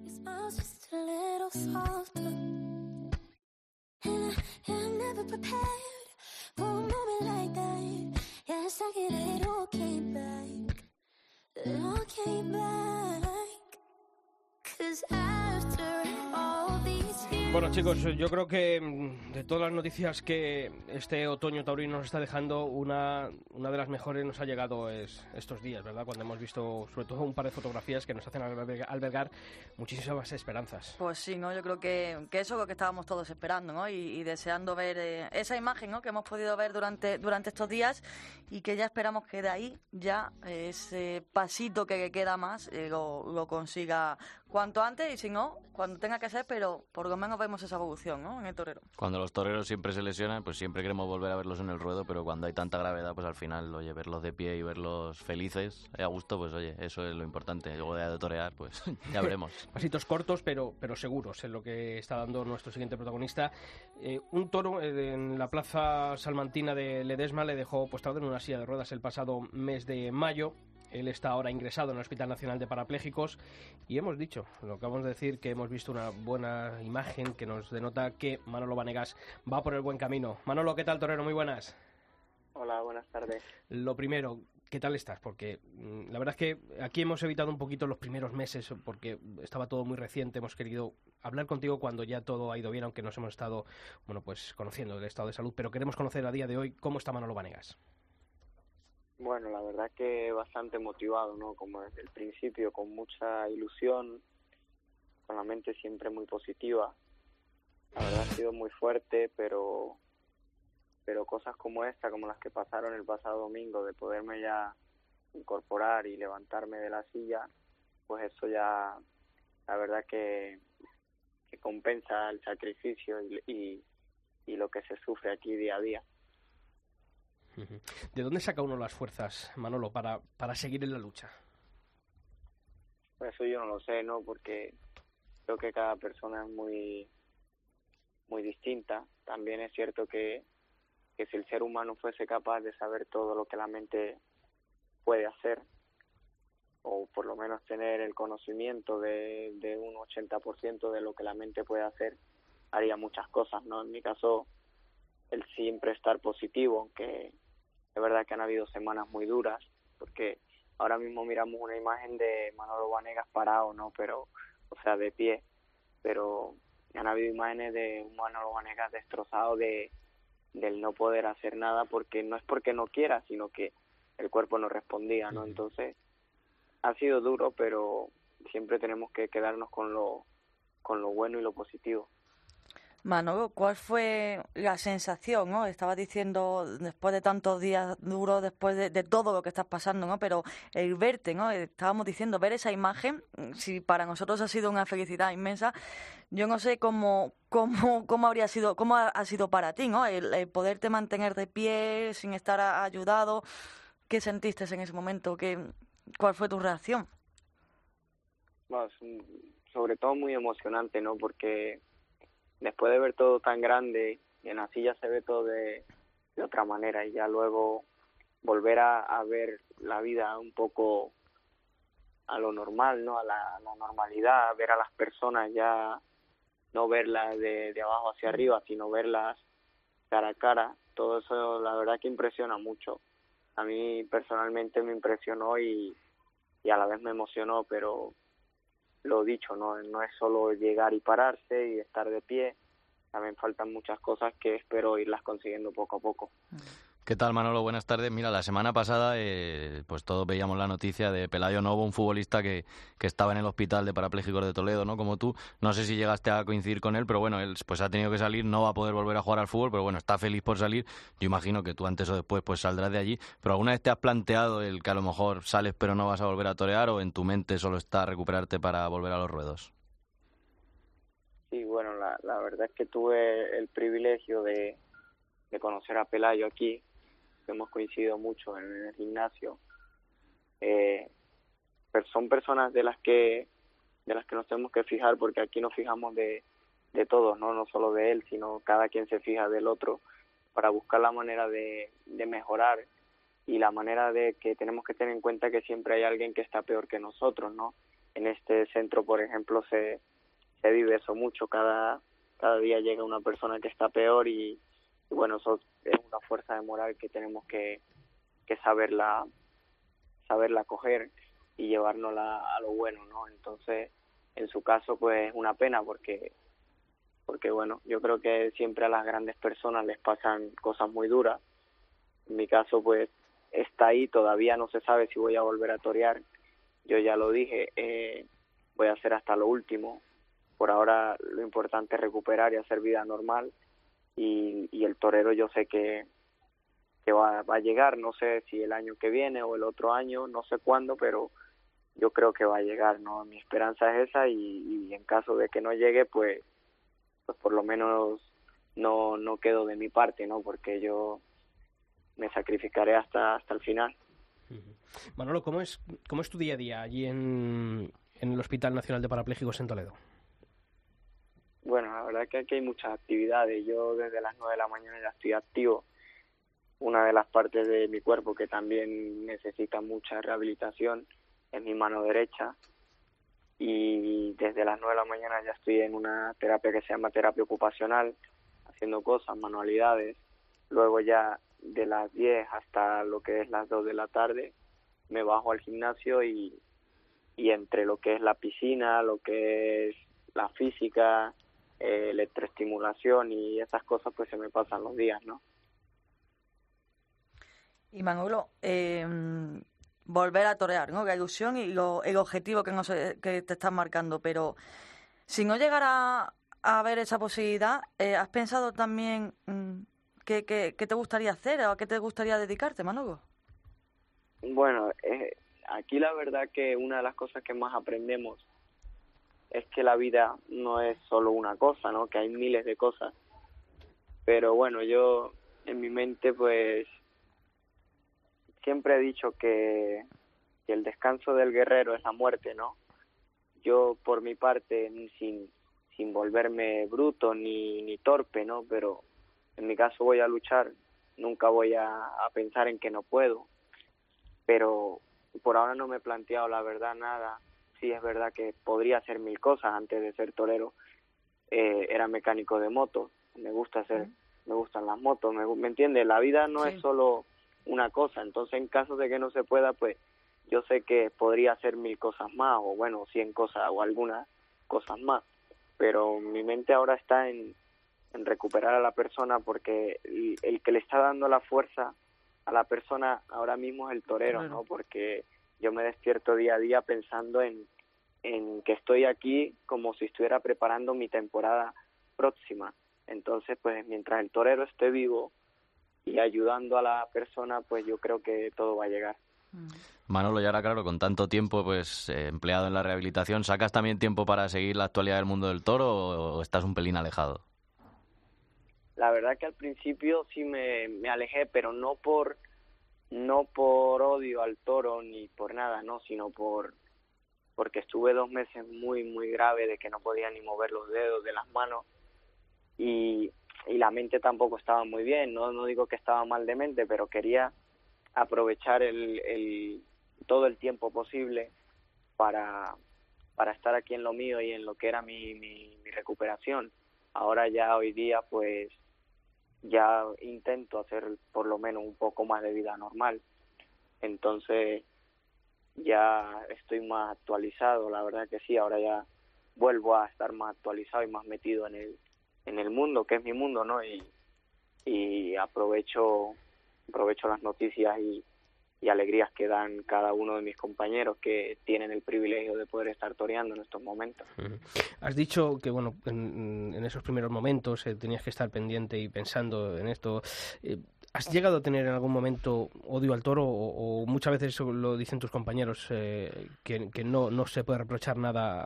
Chicos, yo creo que mm, de todas las noticias que este otoño taurino nos está dejando, una, una de las mejores nos ha llegado es estos días, ¿verdad? Cuando hemos visto sobre todo un par de fotografías que nos hacen alberga- albergar muchísimas esperanzas. Pues sí, ¿no? Yo creo que, que eso es lo que estábamos todos esperando, ¿no? Y, y deseando ver eh, esa imagen, ¿no? Que hemos podido ver durante, durante estos días y que ya esperamos que de ahí ya ese pasito que queda más eh, lo, lo consiga cuanto antes y si no, cuando tenga que ser, pero por lo menos vemos esa evolución, ¿no? En el torero. Cuando los toreros siempre se lesionan, pues siempre queremos volver a verlos en el ruedo, pero cuando hay tanta gravedad, pues al final, oye, verlos de pie y verlos felices, eh, a gusto, pues oye, eso es lo importante. Luego de torear, pues ya veremos. Pasitos cortos, pero, pero seguros, en lo que está dando nuestro siguiente protagonista. Eh, un toro eh, en la plaza salmantina de Ledesma le dejó postrado en una silla de ruedas el pasado mes de mayo. Él está ahora ingresado en el Hospital Nacional de Parapléjicos y hemos dicho, lo acabamos de decir, que hemos visto una buena imagen que nos denota que Manolo Vanegas va por el buen camino. Manolo, ¿qué tal, torero? Muy buenas. Hola, buenas tardes. Lo primero, ¿qué tal estás? Porque mm, la verdad es que aquí hemos evitado un poquito los primeros meses porque estaba todo muy reciente. Hemos querido hablar contigo cuando ya todo ha ido bien, aunque nos hemos estado, bueno, pues conociendo el estado de salud. Pero queremos conocer a día de hoy cómo está Manolo Vanegas. Bueno, la verdad que bastante motivado, ¿no? Como desde el principio, con mucha ilusión, con la mente siempre muy positiva. La verdad ha sido muy fuerte, pero pero cosas como esta, como las que pasaron el pasado domingo, de poderme ya incorporar y levantarme de la silla, pues eso ya, la verdad que, que compensa el sacrificio y, y, y lo que se sufre aquí día a día. ¿De dónde saca uno las fuerzas, Manolo, para, para seguir en la lucha? Pues eso yo no lo sé, ¿no? Porque creo que cada persona es muy muy distinta. También es cierto que, que si el ser humano fuese capaz de saber todo lo que la mente puede hacer, o por lo menos tener el conocimiento de, de un 80% de lo que la mente puede hacer, haría muchas cosas, ¿no? En mi caso, el siempre estar positivo, aunque es verdad que han habido semanas muy duras, porque ahora mismo miramos una imagen de Manolo Vanegas parado, ¿no? Pero, o sea, de pie, pero han habido imágenes de un Manolo Vanegas destrozado de del no poder hacer nada porque no es porque no quiera, sino que el cuerpo no respondía, ¿no? Entonces, ha sido duro, pero siempre tenemos que quedarnos con lo con lo bueno y lo positivo. Manolo, ¿cuál fue la sensación? ¿no? Estabas diciendo, después de tantos días duros, después de, todo lo que estás pasando, ¿no? pero el verte, ¿no? estábamos diciendo, ver esa imagen, si para nosotros ha sido una felicidad inmensa, yo no sé cómo, cómo, cómo habría sido, cómo ha, sido para ti, ¿no? El, poderte mantener de pie sin estar ayudado. ¿Qué sentiste en ese momento? ¿Qué, ¿Cuál fue tu reacción? Bueno, sobre todo muy emocionante, ¿no? Porque después de ver todo tan grande y en así ya se ve todo de, de otra manera y ya luego volver a, a, ver la vida un poco a lo normal, ¿no? A la, a la, normalidad, ver a las personas ya no verlas de, de abajo hacia arriba, sino verlas cara a cara, todo eso la verdad que impresiona mucho. A mí personalmente me impresionó y, y a la vez me emocionó, pero lo dicho, ¿no? no es solo llegar y pararse y estar de pie, también faltan muchas cosas que espero irlas consiguiendo poco a poco. ¿Qué tal, Manolo? Buenas tardes. Mira, la semana pasada, eh, pues todos veíamos la noticia de Pelayo Novo, un futbolista que, que estaba en el hospital de parapléjicos de Toledo, ¿no? Como tú. No sé si llegaste a coincidir con él, pero bueno, él pues ha tenido que salir, no va a poder volver a jugar al fútbol, pero bueno, está feliz por salir. Yo imagino que tú antes o después pues saldrás de allí. Pero ¿alguna vez te has planteado el que a lo mejor sales pero no vas a volver a torear o en tu mente solo está recuperarte para volver a los ruedos? Sí, bueno, la, la verdad es que tuve el privilegio de, de conocer a Pelayo aquí, hemos coincidido mucho en el gimnasio. Eh, pero son personas de las que de las que nos tenemos que fijar porque aquí nos fijamos de, de todos, ¿no? no solo de él, sino cada quien se fija del otro para buscar la manera de, de mejorar y la manera de que tenemos que tener en cuenta que siempre hay alguien que está peor que nosotros, ¿no? En este centro, por ejemplo, se, se vive eso mucho, cada, cada día llega una persona que está peor y, y bueno, eso es una fuerza de moral que tenemos que, que saberla, saberla coger y llevárnosla a lo bueno, ¿no? Entonces, en su caso, pues es una pena porque, porque bueno, yo creo que siempre a las grandes personas les pasan cosas muy duras. En mi caso, pues está ahí, todavía no se sabe si voy a volver a torear. Yo ya lo dije, eh, voy a hacer hasta lo último. Por ahora lo importante es recuperar y hacer vida normal y, y el torero yo sé que, que va, va a llegar, no sé si el año que viene o el otro año, no sé cuándo, pero yo creo que va a llegar, ¿no? Mi esperanza es esa y, y en caso de que no llegue, pues, pues por lo menos no, no quedo de mi parte, ¿no? Porque yo me sacrificaré hasta, hasta el final. Manolo, ¿cómo es, cómo es tu día a día allí en, en el Hospital Nacional de Parapléjicos en Toledo? Bueno, la verdad que aquí hay muchas actividades. Yo desde las 9 de la mañana ya estoy activo. Una de las partes de mi cuerpo que también necesita mucha rehabilitación es mi mano derecha. Y desde las 9 de la mañana ya estoy en una terapia que se llama terapia ocupacional, haciendo cosas, manualidades. Luego ya de las 10 hasta lo que es las 2 de la tarde me bajo al gimnasio y, y entre lo que es la piscina, lo que es la física, eh, electroestimulación y esas cosas pues se me pasan los días, ¿no? Y Manolo, eh, volver a torear, ¿no? La ilusión y lo, el objetivo que, no que te estás marcando, pero si no llegara a ver esa posibilidad, eh, ¿has pensado también qué, qué, qué, te gustaría hacer o a qué te gustaría dedicarte, Manolo? Bueno, eh, aquí la verdad que una de las cosas que más aprendemos es que la vida no es solo una cosa, ¿no? Que hay miles de cosas. Pero bueno, yo en mi mente pues siempre he dicho que, que el descanso del guerrero es la muerte, ¿no? Yo por mi parte sin sin volverme bruto ni ni torpe, ¿no? Pero en mi caso voy a luchar nunca voy a, a pensar en que no puedo, pero por ahora no me he planteado la verdad nada. Sí es verdad que podría hacer mil cosas antes de ser torero. Eh, era mecánico de moto, me gusta hacer, me gustan las motos, me, ¿me entiendes? La vida no es solo una cosa, entonces en caso de que no se pueda, pues yo sé que podría hacer mil cosas más, o bueno, cien cosas o algunas cosas más, pero mi mente ahora está en, en recuperar a la persona porque el, el que le está dando la fuerza a la persona ahora mismo es el torero, Torero. ¿no? Porque yo me despierto día a día pensando en, en que estoy aquí como si estuviera preparando mi temporada próxima. Entonces, pues mientras el torero esté vivo y ayudando a la persona, pues yo creo que todo va a llegar. Manolo, y ahora claro, con tanto tiempo pues eh, empleado en la rehabilitación, ¿sacas también tiempo para seguir la actualidad del mundo del toro o, o estás un pelín alejado? La verdad que al principio sí me, me alejé, pero no por no por odio al toro ni por nada, no, sino por porque estuve dos meses muy muy grave de que no podía ni mover los dedos de las manos y, y la mente tampoco estaba muy bien, no no digo que estaba mal de mente, pero quería aprovechar el, el todo el tiempo posible para para estar aquí en lo mío y en lo que era mi, mi, mi recuperación. Ahora ya hoy día pues ya intento hacer por lo menos un poco más de vida normal. Entonces ya estoy más actualizado, la verdad que sí, ahora ya vuelvo a estar más actualizado y más metido en el en el mundo, que es mi mundo, ¿no? Y, y aprovecho aprovecho las noticias y, y alegrías que dan cada uno de mis compañeros que tienen el privilegio de poder estar toreando en estos momentos. Has dicho que, bueno, en, en esos primeros momentos eh, tenías que estar pendiente y pensando en esto. Eh, ¿Has llegado a tener en algún momento odio al toro o, muchas veces lo dicen tus compañeros eh, que, no, no se puede reprochar nada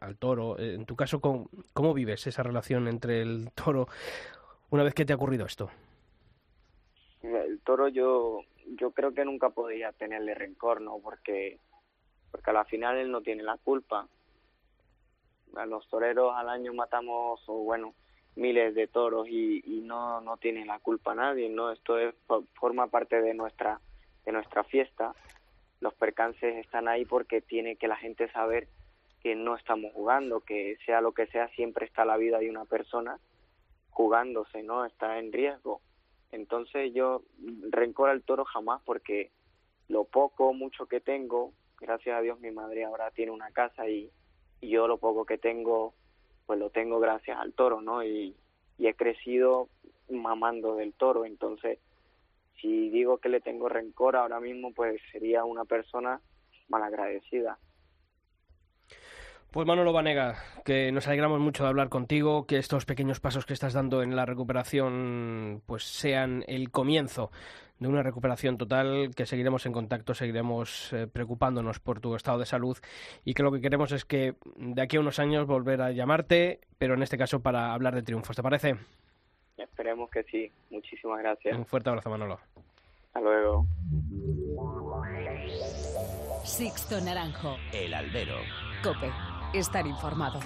al toro? Eh, En tu caso, ¿cómo, ¿cómo vives esa relación entre el toro una vez que te ha ocurrido esto? el toro yo yo creo que nunca podía tenerle rencor no porque porque a la final él no tiene la culpa a los toreros al año matamos o bueno miles de toros y, no no tiene la culpa nadie no esto es fo- forma parte de nuestra de nuestra fiesta. Los percances están ahí porque tiene que la gente saber que no estamos jugando que sea lo que sea siempre está la vida de una persona jugándose no está en riesgo. Entonces yo rencor al toro jamás porque lo poco mucho que tengo, gracias a Dios mi madre ahora tiene una casa y yo lo poco que tengo, pues lo tengo gracias al toro, ¿no? Y, he crecido mamando del toro, entonces si digo que le tengo rencor ahora mismo, pues sería una persona malagradecida. Pues Manolo Vanega, que nos alegramos mucho de hablar contigo, que estos pequeños pasos que estás dando en la recuperación pues sean el comienzo de una recuperación total, que seguiremos en contacto, seguiremos eh, preocupándonos por tu estado de salud y que lo que queremos es que de aquí a unos años volver a llamarte, pero en este caso para hablar de triunfos, ¿te parece? Esperemos que sí. Muchísimas gracias. Un fuerte abrazo, Manolo. Hasta luego. Sixto Naranjo. El albero. Cope. Estar informado.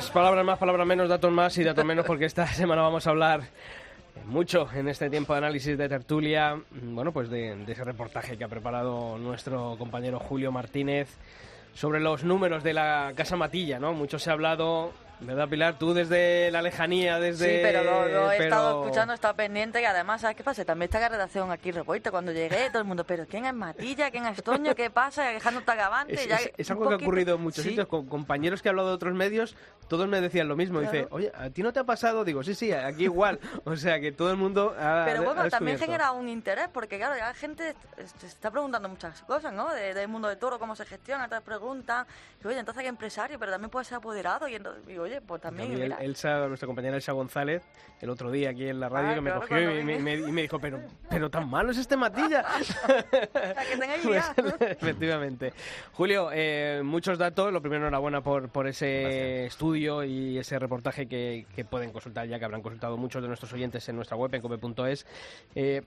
Pues palabras más, palabras menos, datos más y datos menos, porque esta semana vamos a hablar mucho en este tiempo de análisis de tertulia, bueno, pues de, de ese reportaje que ha preparado nuestro compañero Julio Martínez sobre los números de la Casa Matilla, ¿no? Mucho se ha hablado, ¿verdad, Pilar? Tú desde la lejanía, desde... Sí, pero lo, lo he pero- estado escuchando, he estado pendiente y además, ¿sabes qué pasa? También está la redacción aquí revuelta. Cuando llegué, todo el mundo, ¿pero quién es Matilla? ¿Quién es Toño? ¿Qué pasa? Alejandro Tagavante. Es, ya es- algo que ha ocurrido en muchos Sí. sitios, con compañeros que he hablado de otros medios, todos me decían lo mismo. Dice, oye, ¿a ti no te ha pasado? Digo, sí, sí, aquí igual. o sea, que todo el mundo ha Pero ha bueno, también genera un interés, porque claro, ya la gente se está preguntando muchas cosas, ¿no? De- del mundo del toro, cómo se gestiona, otras preguntas. Y, oye, entonces hay empresario, pero también puede ser apoderado. Y entonces, digo, oye, pues también, mira. Elsa, nuestra compañera Elsa González, el otro día aquí en la radio, Ah, que me claro, cogió y me, me- y me dijo, pero, pero tan malo es este matilla. Para que Pues, efectivamente. Julio, eh, muchos datos. Lo primero, enhorabuena por, por ese estudio y ese reportaje que, que pueden consultar ya, que habrán consultado muchos de nuestros oyentes en nuestra web, en cope.es. Eh,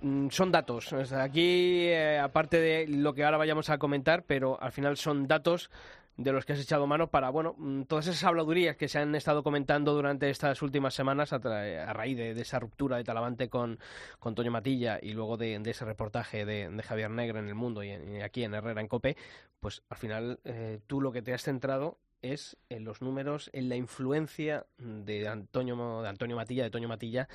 mm, son datos. Aquí, eh, aparte de lo que ahora vayamos a comentar, pero al final son datos de los que has echado mano para, bueno, mm, todas esas habladurías que se han estado comentando durante estas últimas semanas a, a raíz de, esa ruptura de Talavante con, con Toño Matilla y luego de, ese reportaje de, de Javier Negre en El Mundo y, en- aquí en Herrera en Cope, pues al final eh, tú lo que te has centrado es en los números, en la influencia de Antonio, de Antonio Matilla, de Toño Matilla,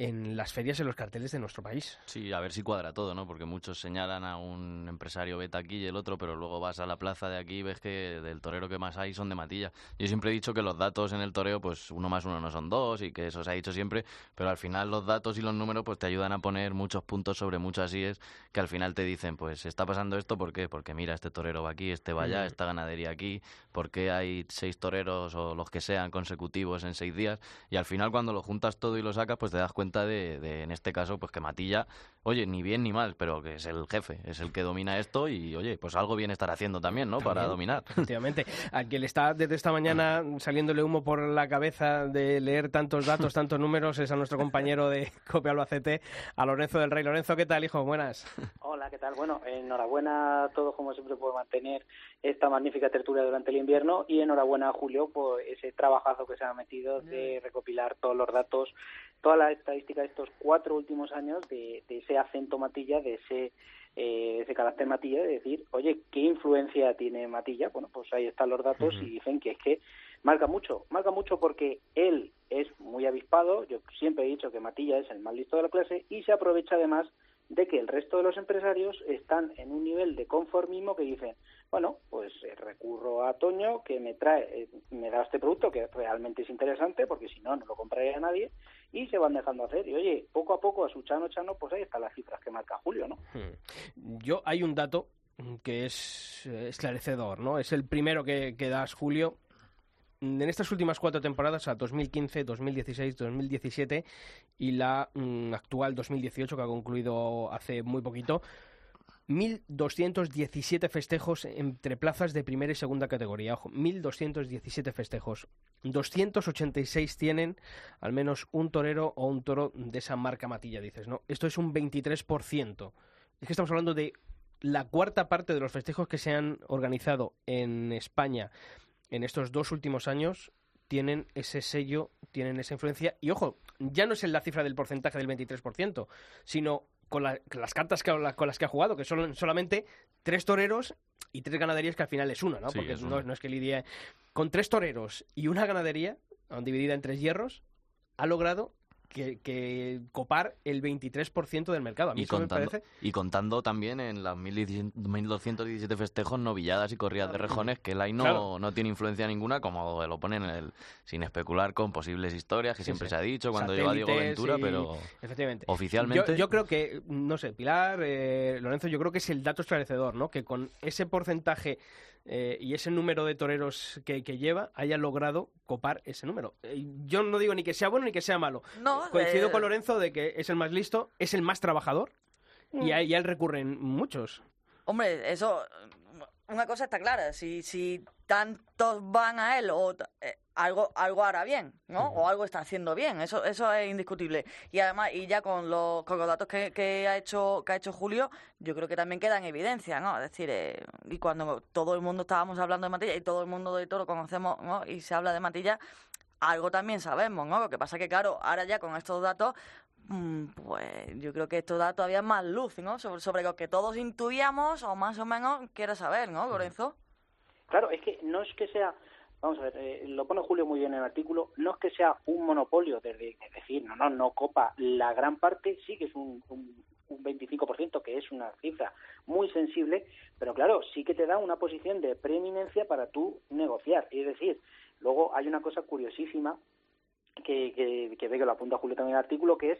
en las ferias en los carteles de nuestro país. Sí, a ver si cuadra todo, ¿no? Porque muchos señalan a un empresario vete aquí y el otro, pero luego vas a la plaza de aquí y ves que del torero que más hay son de Matilla. Yo siempre he dicho que los datos en el toreo, pues uno más uno no son dos y que eso se ha dicho siempre, pero al final los datos y los números pues te ayudan a poner muchos puntos sobre muchas IES que al final te dicen, pues está pasando esto, ¿por qué? Porque mira, este torero va aquí, este va allá, Mm. esta ganadería aquí, porque hay seis toreros o los que sean consecutivos en seis días y al final cuando lo juntas todo y lo sacas pues te das cuenta de, de, en este caso pues que Matilla oye ni bien ni mal pero que es el jefe es el que domina esto y oye pues algo bien estar haciendo también no para dominar Efectivamente. Al que le está desde esta mañana saliéndole humo por la cabeza de leer tantos datos, tantos números, es a nuestro compañero de Cope Albacete, a Lorenzo del Rey. Lorenzo, ¿qué tal, hijo? Buenas. Hola, ¿qué tal? Bueno, enhorabuena a todos, como siempre, por mantener esta magnífica tertulia durante el invierno y enhorabuena a Julio por ese trabajazo que se ha metido de recopilar todos los datos, toda la estadística de estos cuatro últimos años de, de ese acento matilla, de ese eh, ese carácter matilla, de decir, oye, ¿qué influencia tiene Matilla? Bueno, pues ahí están los datos y dicen que es que marca mucho, marca mucho porque él es muy avispado, yo siempre he dicho que Matilla es el más listo de la clase y se aprovecha además de que el resto de los empresarios están en un nivel de conformismo que dicen, bueno, pues eh, recurro a Toño que me trae, eh, me da este producto que realmente es interesante porque si no, no lo compraría nadie y se van dejando hacer. Y oye, poco a poco a su chano chano, pues ahí están las cifras que marca Julio, ¿no? Hmm. Yo, hay un dato que es eh, esclarecedor, ¿no? Es el primero que, que das, Julio. En estas últimas cuatro temporadas, a 2015, 2016, 2017 y la mm, actual 2018, que ha concluido hace muy poquito, 1.217 festejos entre plazas de primera y segunda categoría. Ojo, 1.217 festejos. 286 tienen al menos un torero o un toro de esa marca matilla, dices, ¿no? Esto es un 23%. Es que estamos hablando de la cuarta parte de los festejos que se han organizado en España en estos dos últimos años tienen ese sello, tienen esa influencia. Y ojo, ya no es en la cifra del porcentaje del 23%, sino con, la- con las cartas que, con las que ha jugado, que son solamente tres toreros y tres ganaderías, que al final es una, ¿no? Sí, Porque es no, no es que lidie... Con tres toreros y una ganadería, dividida en tres hierros, ha logrado que, que copar el 23% del mercado. A mí y eso me contando, parece... y contando también en las 1217 festejos novilladas y corridas de rejones que el ahí no, Claro. no tiene influencia ninguna como lo ponen en el sin especular con posibles historias que Sí, siempre sí. se ha dicho cuando lleva Diego Ventura y- pero Efectivamente. oficialmente Yo, yo creo que, no sé, Pilar, eh, Lorenzo, yo creo que es el dato esclarecedor, ¿no? Que con ese porcentaje eh, y ese número de toreros que, que lleva haya logrado copar ese número. Eh, yo no digo ni que sea bueno ni que sea malo. No, Coincido eh, con Lorenzo de que es el más listo, es el más trabajador Mm. y a, y a él recurren muchos. Hombre, eso, una cosa está clara, si, si tantos van a él, o eh, algo, algo hará bien, ¿no? O algo está haciendo bien, eso, eso es indiscutible. Y además, y ya con los, con los datos que, que ha hecho, que ha hecho Julio, yo creo que también queda en evidencia, ¿no? Es decir, eh, y cuando todo el mundo estábamos hablando de Matilla y todo el mundo de Toro conocemos, ¿no? Y se habla de Matilla, algo también sabemos, ¿no? Lo que pasa que, claro, ahora ya con estos datos, pues yo creo que esto da todavía más luz, ¿no? Sobre, sobre lo que todos intuíamos o más o menos quiere saber, ¿no, Lorenzo? Claro, es que no es que sea, vamos a ver, eh, lo pone Julio muy bien en el artículo, no es que sea un monopolio, desde, es decir, no, no, no copa la gran parte, sí que es un, un, un 25%, que es una cifra muy sensible, pero claro, sí que te da una posición de preeminencia para tú negociar. Es decir, luego hay una cosa curiosísima que, que, que ve que lo apunta Julio también en el artículo, que es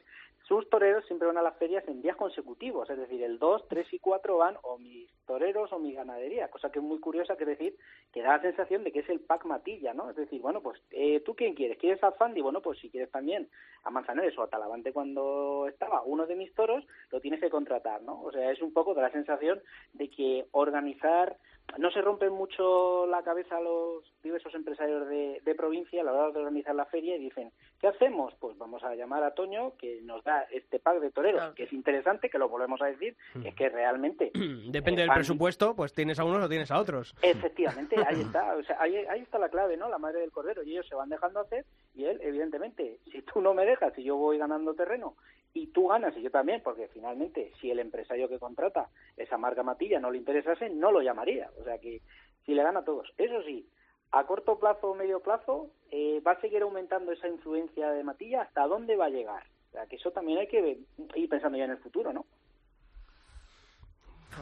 sus toreros siempre van a las ferias en días consecutivos, es decir, el 2, 3 y 4 van o mis toreros o mi ganadería, cosa que es muy curiosa, que decir, que da la sensación de que es el pack matilla, ¿no? Es decir, bueno, pues eh, tú quién quieres, ¿quieres a Fandi? Bueno, pues si quieres también a Manzanares o a Talavante cuando estaba uno de mis toros, lo tienes que contratar, ¿no? O sea, es un poco de la sensación de que organizar no se rompen mucho la cabeza los diversos empresarios de, de, provincia a la hora de organizar la feria y dicen, ¿qué hacemos? Pues vamos a llamar a Toño, que nos da este pack de toreros, claro. que es interesante, que lo volvemos a decir, mm. es que realmente... Depende eh, del presupuesto, pues tienes a unos o tienes a otros. Efectivamente, ahí está, o sea, ahí, ahí está la clave, ¿no? La madre del cordero, y ellos se van dejando hacer, y él, evidentemente, si tú no me dejas, si yo voy ganando terreno, y tú ganas y yo también, porque finalmente si el empresario que contrata esa marca Matilla no le interesase, no lo llamaría. O sea que si le gana a todos. Eso sí, a corto plazo o medio plazo eh, va a seguir aumentando esa influencia de Matilla, ¿hasta dónde va a llegar? O sea que eso también hay que ir pensando ya en el futuro, ¿no?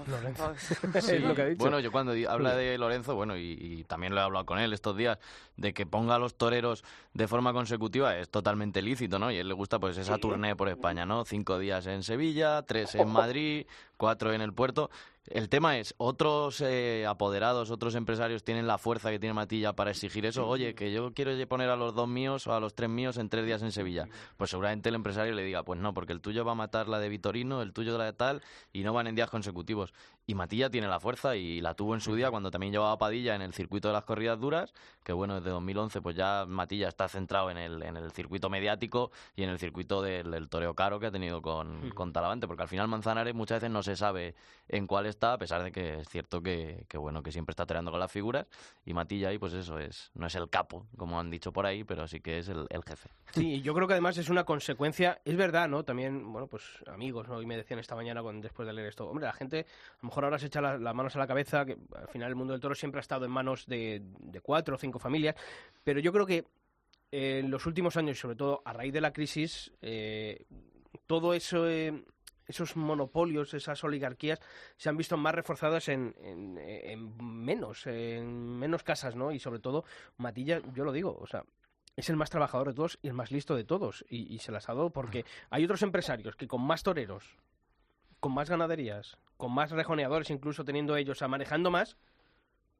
Lorenzo. Sí. es lo que ha dicho. Bueno, yo cuando habla de Lorenzo, bueno, y, y también lo he hablado con él estos días, de que ponga a los toreros de forma consecutiva es totalmente lícito, ¿no? Y a él le gusta pues esa Sí. tournée por España, ¿no? Cinco días en Sevilla, tres en Madrid, cuatro en el puerto. El tema es, otros eh, apoderados, otros empresarios tienen la fuerza que tiene Matilla para exigir eso. Oye, que yo quiero poner a los dos míos o a los tres míos en tres días en Sevilla. Pues seguramente el empresario le diga, pues no, porque el tuyo va a matar la de Vitorino, el tuyo la de tal, y no van en días consecutivos. Y Matilla tiene la fuerza y la tuvo en su día cuando también llevaba Padilla en el circuito de las corridas duras, que bueno, desde 2011 pues ya Matilla está centrado en el, en el circuito mediático y en el circuito del, del toreo caro que ha tenido con, con Talavante, porque al final Manzanares muchas veces no se sabe en cuál está, a pesar de que es cierto que, que bueno, que siempre está toreando con las figuras, y Matilla ahí pues eso es, no es el capo, como han dicho por ahí, pero sí que es el, el jefe. Sí, yo creo que además es una consecuencia, es verdad, ¿no? También, bueno, pues amigos, ¿no? Y me decían esta mañana después de leer esto, hombre, la gente a lo mejor ahora se echa la- las manos a la cabeza, que al final el mundo del toro siempre ha estado en manos de, de cuatro o cinco familias, pero yo creo que eh, en los últimos años, y sobre todo a raíz de la crisis, eh, todo eso... eh, esos monopolios, esas oligarquías, se han visto más reforzadas en, en- en menos, en menos casas, ¿no? Y sobre todo, Matilla, yo lo digo, o sea, es el más trabajador de todos y el más listo de todos. Y, y se las ha dado porque hay otros empresarios que con más toreros, con más ganaderías, con más rejoneadores, incluso teniendo ellos, sea, manejando más,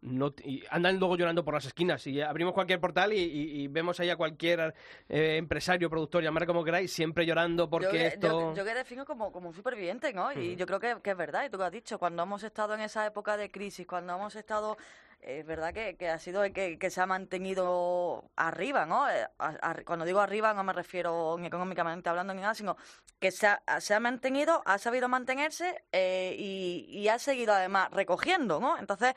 no, y andan luego llorando por las esquinas. Y abrimos cualquier portal y, y- y vemos ahí a cualquier eh, empresario, productor, llamar como queráis, siempre llorando porque yo, que- esto... yo, yo que defino como, como un superviviente, ¿no? Y yo creo que, que es verdad, y tú lo has dicho, cuando hemos estado en esa época de crisis, cuando hemos estado, eh, es verdad que, que ha sido el que, que se ha mantenido arriba, ¿no? Eh, a- a- cuando digo arriba no me refiero ni económicamente hablando ni nada, sino que se ha, se ha mantenido, ha sabido mantenerse eh, y, y ha seguido además recogiendo, ¿no? Entonces,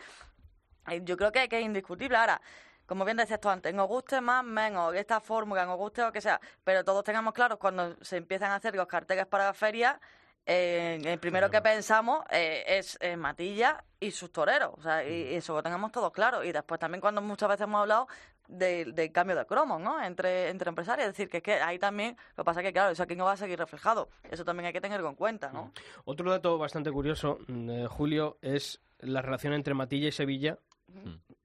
yo creo que, que es indiscutible. Ahora, como bien decías tú antes, nos guste más, menos, esta fórmula, nos guste lo que sea, pero todos tengamos claro cuando se empiezan a hacer los carteles para la feria, eh, el primero que pensamos eh, es eh, Matilla y sus toreros, o sea, y, y eso lo tengamos todos claro. Y después también cuando muchas veces hemos hablado del cambio de cromos, ¿no? Entre, entre empresarios, es decir, que es que ahí también, lo que pasa es que, claro, eso aquí no va a seguir reflejado. Eso también hay que tenerlo en cuenta, ¿no? Otro dato bastante curioso, mm, eh, Julio, es la relación entre Matilla y Sevilla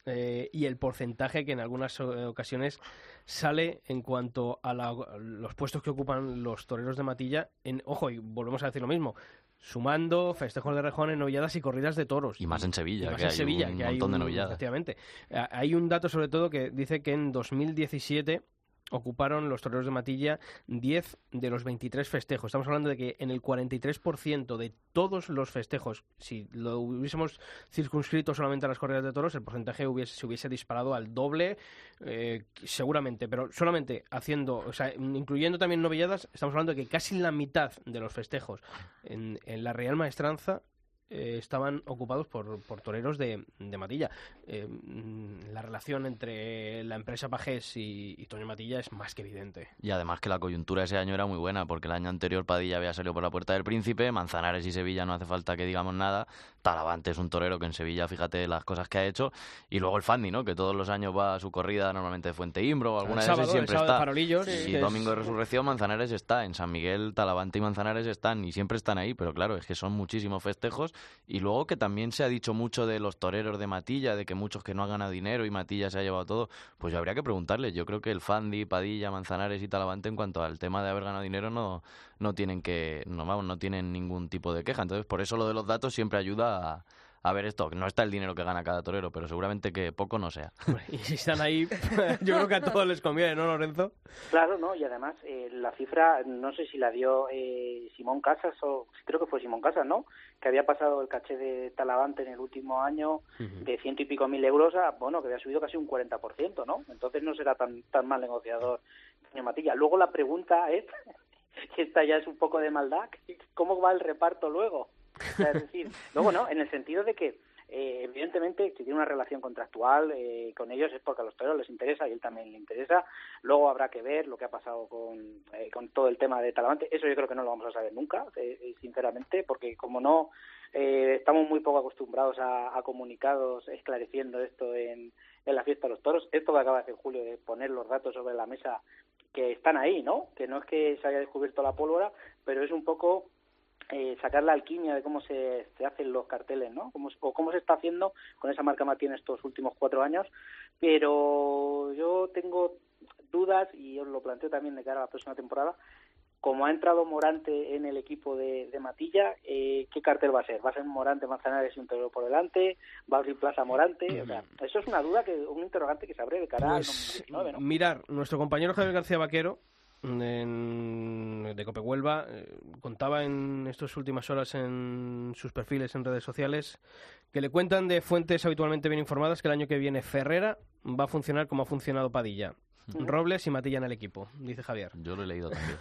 eh, y el porcentaje que en algunas eh, ocasiones sale en cuanto a la- los puestos que ocupan los toreros de Matilla. En, ojo, y volvemos a decir lo mismo, sumando festejos de rejones, novilladas y corridas de toros. Y más en Sevilla, más que en hay Sevilla, un que hay montón de un- novilladas. Efectivamente. Hay un dato sobre todo que dice que en 2017 ocuparon los toreros de Matilla 10 de los 23 festejos. Estamos hablando de que en el 43% de todos los festejos, si lo hubiésemos circunscrito solamente a las corridas de toros, el porcentaje se hubiese disparado al doble, eh, seguramente, pero solamente haciendo, o sea, incluyendo también novilladas, estamos hablando de que casi la mitad de los festejos en la Real Maestranza eh, estaban ocupados por, por toreros de, de Matilla. Eh, mm, la relación entre la empresa Pajés y, y Toño Matilla es más que evidente. Y además que la coyuntura ese año era muy buena, porque el año anterior Padilla había salido por la puerta del Príncipe, Manzanares y Sevilla no hace falta que digamos nada, Talavante es un torero que en Sevilla, fíjate las cosas que ha hecho, y luego el Fandi, ¿no? Que todos los años va a su corrida normalmente de Fuente Imbro o alguna El de sábado, esas siempre está. Farolillos, y es- Domingo de Resurrección, Manzanares está, en San Miguel, Talavante y Manzanares están, y siempre están ahí, pero claro, es que son muchísimos festejos, y luego que también se ha dicho mucho de los toreros de Matilla, de que muchos que no han ganado dinero y Matilla se ha llevado todo, pues yo habría que preguntarle. Yo creo que el Fandi, Padilla, Manzanares y Talavante en cuanto al tema de haber ganado dinero no, no tienen que, no, vamos, no tienen ningún tipo de queja. Entonces, por eso lo de los datos siempre ayuda a, a ver esto. No está el dinero que gana cada torero, pero seguramente que poco no sea. Y si están ahí, yo creo que a todos les conviene, ¿no, Lorenzo? Claro, no, y además eh, la cifra, no sé si la dio eh, Simón Casas o creo que fue Simón Casas, ¿no? Que había pasado el caché de Talavante en el último año de ciento y pico mil euros a, bueno, que había subido casi un 40%, ¿no? Entonces no será tan, tan mal negociador Matilla. Luego la pregunta es, que esta ya es un poco de maldad, ¿cómo va el reparto luego? O sea, es decir, luego no, en el sentido de que eh, evidentemente si tiene una relación contractual eh, con ellos es porque a los toreros les interesa y él también le interesa. Luego habrá que ver lo que ha pasado con, eh, con todo el tema de Talavante. Eso yo creo que no lo vamos a saber nunca, eh, sinceramente, porque como no eh, estamos muy poco acostumbrados a, a comunicados esclareciendo esto en, en la fiesta de los toros. Esto que acaba de hacer Julio de poner los datos sobre la mesa que están ahí, ¿no? Que no es que se haya descubierto la pólvora, pero es un poco eh, sacar la alquimia de cómo se, hacen los carteles, ¿no? Cómo, o cómo se está haciendo con esa marca Martín estos últimos cuatro años. Pero yo tengo dudas y os lo planteo también de cara a la próxima temporada. Como ha entrado Morante en el equipo de, de Matilla, eh, ¿qué cartel va a ser? ¿Va a ser Morante, Manzanares y un torero por delante? ¿Va a abrir Plaza Morante? O sea, eso es una duda, que un interrogante que se abre de cara al Pues, 2019, ¿no? mirar, nuestro compañero Javier García Vaquero en- de Cope Huelva eh, contaba en estas últimas horas en sus perfiles en redes sociales que le cuentan de fuentes habitualmente bien informadas que el año que viene Ferrera va a funcionar como ha funcionado Padilla. Robles y Matilla en el equipo, dice Javier. Yo lo he leído también.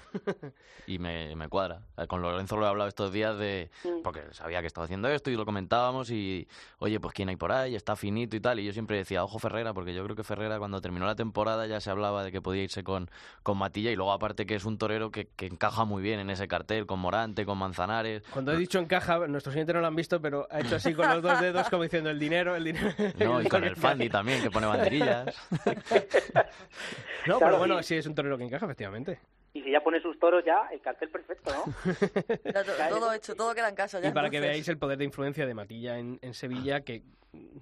Y me, me cuadra. Eh, Con Lorenzo lo he hablado estos días de... Porque sabía que estaba haciendo esto y lo comentábamos y... Oye, pues quién hay por ahí, está finito y tal. Y yo siempre decía, ojo Ferrera, porque yo creo que Ferrera cuando terminó la temporada ya se hablaba de que podía irse con, con Matilla. Y luego aparte que es un torero que, que encaja muy bien en ese cartel, con Morante, con Manzanares. Cuando he dicho encaja, nuestros oyentes no lo han visto, pero ha hecho así con los dos dedos como diciendo el dinero, el dinero. No, y con el Fandi también, que pone banderillas. No, Claro, pero bueno, y- sí es un torero que encaja, efectivamente. Y si ya pone sus toros, ya el cartel perfecto, ¿no? Ya todo hecho, todo queda en casa ya. Y para que veáis el poder de influencia de Matilla en, en Sevilla, que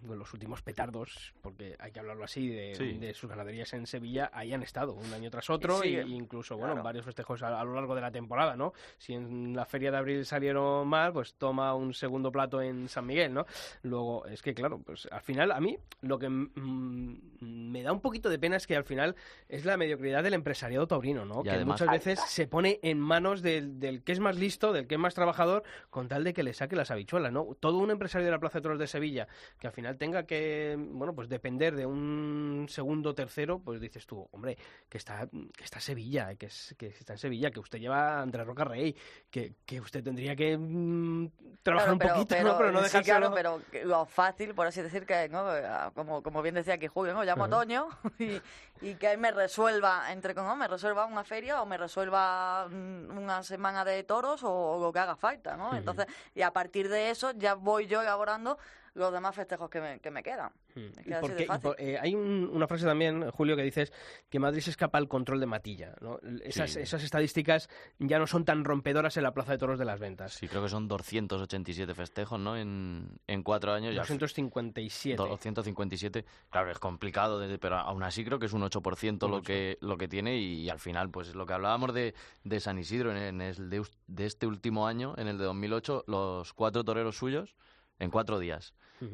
los últimos petardos, porque hay que hablarlo así, de, Sí. de sus ganaderías en Sevilla, ahí han estado un año tras otro Sí, e incluso, bueno, claro. varios festejos a, a lo largo de la temporada, ¿no? Si en la feria de abril salieron mal, pues toma un segundo plato en San Miguel, ¿no? Luego, es que claro, pues al final a mí lo que me da un poquito de pena es que al final es la mediocridad del empresariado taurino, ¿no? Y que además- muchas veces se pone en manos del, del que es más listo, del que es más trabajador, con tal de que le saque las habichuelas, ¿no? Todo un empresario de la Plaza de Toros de Sevilla que al final tenga que, bueno, pues depender de un segundo tercero, pues dices tú, hombre, que está, que está Sevilla, que, es, que está en Sevilla, que usted lleva a Andrés Roca Rey, que, que usted tendría que mm, trabajar Claro, un poquito, ¿no? Pero no sí, dejárselo... claro, pero lo fácil, por así decir, que, ¿no? Ah, como, como bien decía aquí Julio, ¿no? Llamo a Toño y, y que me resuelva, entre ¿no? me resuelva una feria o me resuelva mm, una semana de toros o, o lo que haga falta, ¿no? Entonces, y a partir de eso ya voy yo elaborando los demás festejos que me, que me quedan. Mm. Porque- por- eh, hay un- una frase también, Julio, que dices que Madrid se escapa al control de Matilla. ¿no? Esas, Sí. esas estadísticas ya no son tan rompedoras en la Plaza de Toros de las Ventas. Sí, creo que son 287 festejos, ¿no? En, en cuatro años. ya 257. 257, claro, es complicado, de- pero aún así creo que es un 8% Un lo que, lo que tiene y, al final, pues lo que hablábamos de, de San Isidro en, en el de, de este último año, en el de 2008, los cuatro toreros suyos en cuatro días.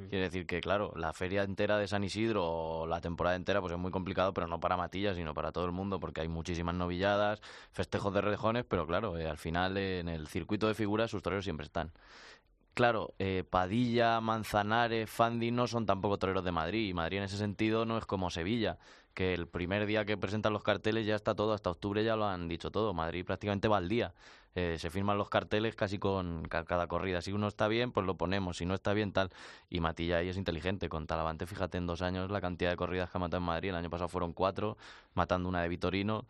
Quiere decir que, claro, la feria entera de San Isidro o la temporada entera pues es muy complicado, pero no para Matilla, sino para todo el mundo, porque hay muchísimas novilladas, festejos de rejones, pero claro, eh, al final eh, en el circuito de figuras sus toreros siempre están. Claro, eh, Padilla, Manzanares, Fandi no son tampoco toreros de Madrid. Y Madrid en ese sentido no es como Sevilla, que el primer día que presentan los carteles ya está todo, hasta octubre ya lo han dicho todo. Madrid prácticamente va al día. Eh, se firman los carteles casi con ca- cada corrida. Si uno está bien, pues lo ponemos. Si no está bien, tal. Y Matilla ahí es inteligente. Con Talavante, fíjate, en dos años la cantidad de corridas que ha matado en Madrid. El año pasado fueron cuatro, matando una de Vitorino.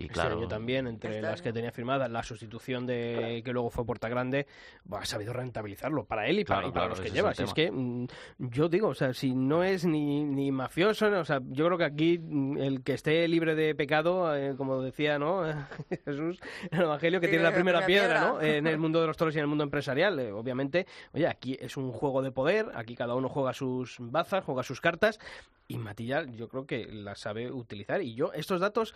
Y Este claro, año también, entre Este las que tenía firmadas, la sustitución de que luego fue Puerta Grande, ha sabido rentabilizarlo para él y para, Claro, y para claro, los que es lleva. el Si es que mm, yo digo, o sea, si no es ni, ni mafioso, o sea, yo creo que aquí mm, el que esté libre de pecado, eh, como decía, ¿no? Jesús, en el Evangelio, que tiene la primera primera piedra, piedra. ¿no? En el mundo de los toros y en el mundo empresarial. Eh, obviamente, oye, aquí es un juego de poder, aquí cada uno juega sus bazas, juega sus cartas, y Matilla yo creo que las sabe utilizar. Y yo, estos datos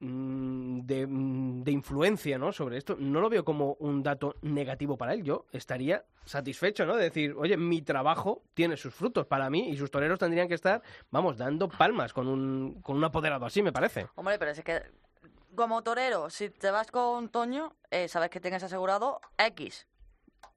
de, mm, de influencia ¿no? sobre esto, no lo veo como un dato negativo para él. Yo estaría satisfecho, ¿no? De decir, oye, mi trabajo tiene sus frutos para mí y sus toreros tendrían que estar, vamos, dando palmas con un, con un apoderado así, me parece. Hombre, pero es que como torero, si te vas con Toño, eh, sabes que tienes asegurado X.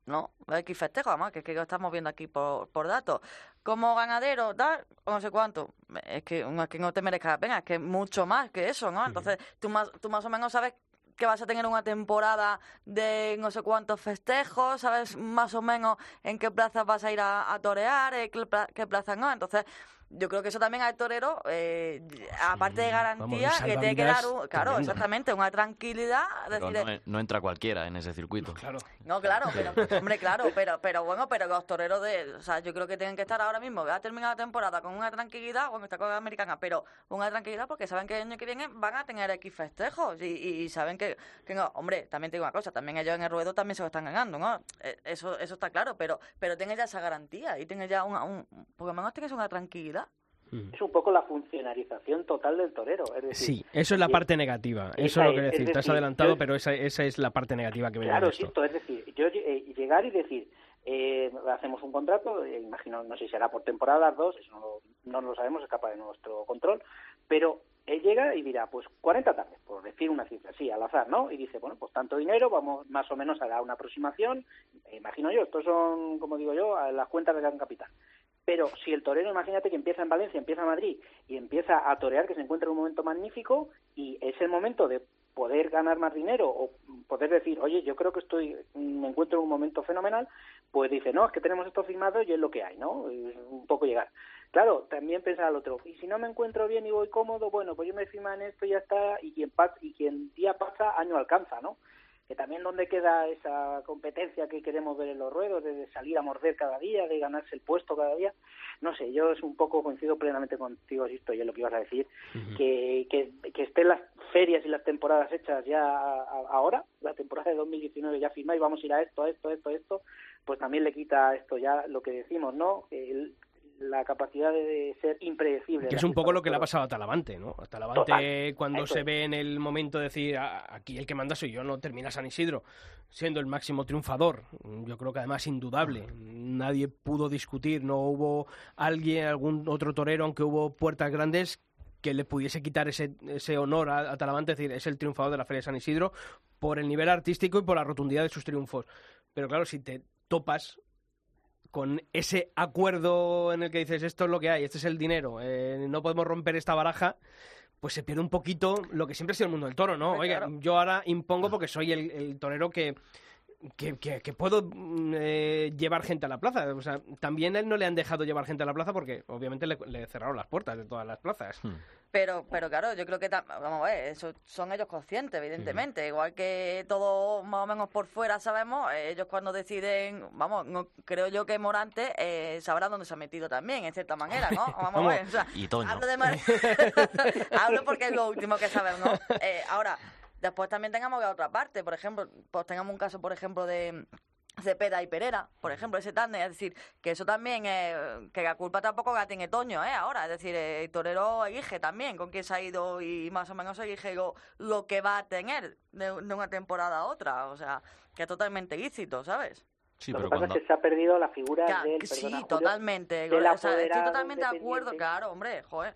¿No? X festejo, además, que es que lo estamos viendo aquí por, por datos. Como ganadero, tal, o no sé cuánto. Es que, no es que no te merezca la pena, es que mucho más que eso, ¿no? Entonces, tú más, tú más o menos sabes que vas a tener una temporada de no sé cuántos festejos, sabes más o menos en qué plazas vas a ir a, a torear, eh, qué, pla- qué plazas no. Entonces, yo creo que eso también al torero, eh, aparte de garantía, vamos, que tiene que dar, un, claro, tremendo. exactamente, una tranquilidad. pero no, e- no entra cualquiera en ese circuito. Claro. no, claro, pero, hombre, claro, pero, pero bueno, pero los toreros de, o sea, yo creo que tienen que estar ahora mismo, va a terminar la temporada con una tranquilidad, bueno, está con la americana, pero una tranquilidad porque saben que el año que viene van a tener X festejos y, y saben que, que no, hombre, también te digo una cosa, también ellos en el ruedo también se lo están ganando, ¿no? Eh, Eso, eso está claro, pero, pero tienes ya esa garantía y tienes ya una, un, por lo menos tienes una tranquilidad. Es un poco la funcionarización total del torero. Es decir, Sí, eso es la parte negativa. Eso es lo que es, decir. es Te has adelantado, yo- pero esa, esa es la parte negativa que viene Claro, de esto. esto, es decir, yo eh, llegar y decir, eh, hacemos un contrato, eh, imagino, no sé si será por temporadas, dos, eso no, lo- no lo sabemos, escapa de nuestro control, pero él llega y dirá, pues 40 tardes, por decir una cifra así, al azar, ¿no? Y dice, bueno, pues tanto dinero, vamos más o menos a dar una aproximación, imagino yo, estos son, como digo yo, las cuentas del Gran Capital. Pero si el torero, imagínate que empieza en Valencia, empieza en Madrid y empieza a torear, que se encuentra en un momento magnífico y es el momento de poder ganar más dinero o poder decir, oye, yo creo que estoy, me encuentro en un momento fenomenal, pues dice, no, es que tenemos esto firmado y es lo que hay, ¿no? Es un poco llegar. Claro, también pensar al otro, y si no me encuentro bien y voy cómodo, bueno, pues yo me firma en esto y ya está, y quien, pa- y quien día pasa, año alcanza, ¿no? Que también donde queda esa competencia que queremos ver en los ruedos, de salir a morder cada día, de ganarse el puesto cada día, no sé, yo es un poco coincido plenamente contigo, Sisto, y es lo que ibas a decir, que, que, que estén las ferias y las temporadas hechas ya a- a- ahora, la temporada de 2019 ya firma y vamos a ir a esto, a esto, a esto, a esto, pues también le quita esto ya lo que decimos, ¿no? El- la capacidad de ser impredecible. Que es un poco lo que le ha pasado a Talavante, ¿no? A Talavante, Total, cuando se es. ve en el momento de decir, "Ah, aquí el que manda soy yo, no termina San Isidro, siendo el máximo triunfador. Yo creo que además indudable. Nadie pudo discutir, no hubo alguien, algún otro torero, aunque hubo puertas grandes, que le pudiese quitar ese, ese honor a, a Talavante, es decir, es el triunfador de la Feria de San Isidro por el nivel artístico y por la rotundidad de sus triunfos. Pero claro, si te topas con ese acuerdo en el que dices esto es lo que hay, este es el dinero, eh, no podemos romper esta baraja, pues se pierde un poquito lo que siempre ha sido el mundo del toro, ¿no? Hombre, Oiga, claro. yo ahora impongo porque soy el, el torero que, que, que- que puedo mm, eh, llevar gente a la plaza. O sea, también a él no le han dejado llevar gente a la plaza porque obviamente le, le cerraron las puertas de todas las plazas. Pero, pero claro, yo creo que, vamos a ver, eso son ellos conscientes, evidentemente. Igual que todos más o menos por fuera sabemos, eh, ellos cuando deciden, vamos, no, creo yo que Morante eh, sabrá dónde se ha metido también, en cierta manera, ¿no? Vamos, a ver, o sea, Y Toño. hablo, de Mar- hablo porque es lo último que sabemos, ¿no? Eh, ahora, después también tengamos la otra parte, por ejemplo, pues tengamos un caso, por ejemplo, de Cepeda y Pereira, por ejemplo, ese tándem, es decir, que eso también, eh, que la culpa tampoco la tiene Toño, ¿eh? Ahora, es decir, el torero elige también con quién se ha ido y más o menos elige lo, lo que va a tener de, de una temporada a otra, o sea, que es totalmente lícito, ¿sabes? Sí, lo pero que pasa cuando... es que se ha perdido la figura Ca- del sí, perdona, Julio, totalmente, o sea, estoy totalmente de acuerdo, claro, hombre, joder.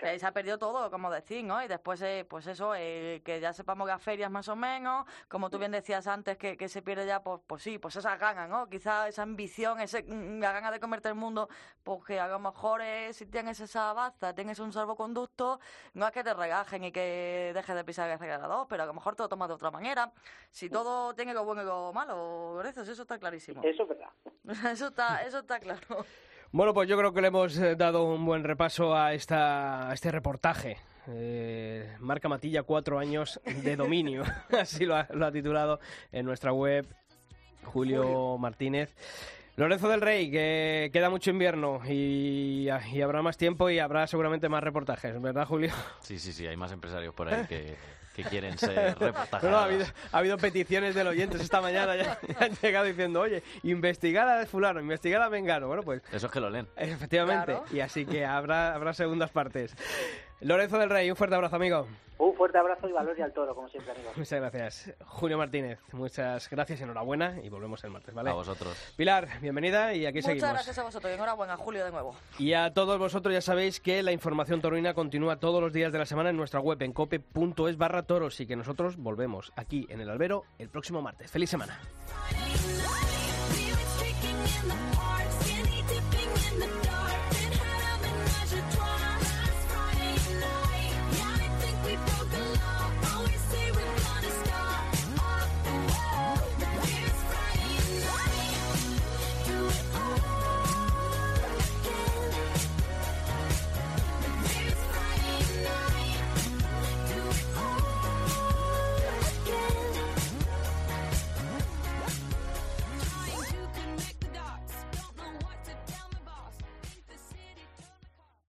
Que se ha perdido todo, como decir, ¿no? Y después, eh, pues eso, eh, que ya sepamos las ferias más o menos, como tú bien decías antes, que, que se pierde ya, pues, pues sí, pues esas ganas, ¿no? Quizá esa ambición, ese, mm, la gana de comerte el mundo, pues que a lo mejor eh, si tienes esa baza, tienes un salvoconducto, no es que te regajen y que dejes de pisar el acelerador, pero a lo mejor te lo tomas de otra manera. Si todo tiene lo bueno y lo malo, eso está clarísimo. Eso es verdad. Eso está, eso está claro. Bueno, pues yo creo que le hemos eh, dado un buen repaso a, esta, a este reportaje Eh, marca Matilla, cuatro años de dominio. Así lo ha, lo ha titulado en nuestra web Julio Martínez. Lorenzo del Rey, que queda mucho invierno y, y habrá más tiempo y habrá seguramente más reportajes, ¿verdad, Julio? Sí, sí, sí, hay más empresarios por ahí que, que quieren ser reportajes. No, no, ha, habido, ha habido peticiones del oyentes esta mañana, ya, ya han llegado diciendo, oye, investigar a fulano, investigar a Mengano. Bueno, pues... Eso es que lo leen. Efectivamente, Claro. y así que habrá, habrá segundas partes. Lorenzo del Rey, un fuerte abrazo, amigo. Un fuerte abrazo y valor y al toro, como siempre, amigos. Muchas gracias. Julio Martínez, muchas gracias, enhorabuena y volvemos el martes, ¿vale? A vosotros. Pilar, bienvenida y aquí Muchas seguimos. gracias a vosotros y enhorabuena, Julio, de nuevo. Y a todos vosotros ya sabéis que la información taurina continúa todos los días de la semana en nuestra web en cope.es barra toros y que nosotros volvemos aquí en el albero el próximo martes. ¡Feliz semana!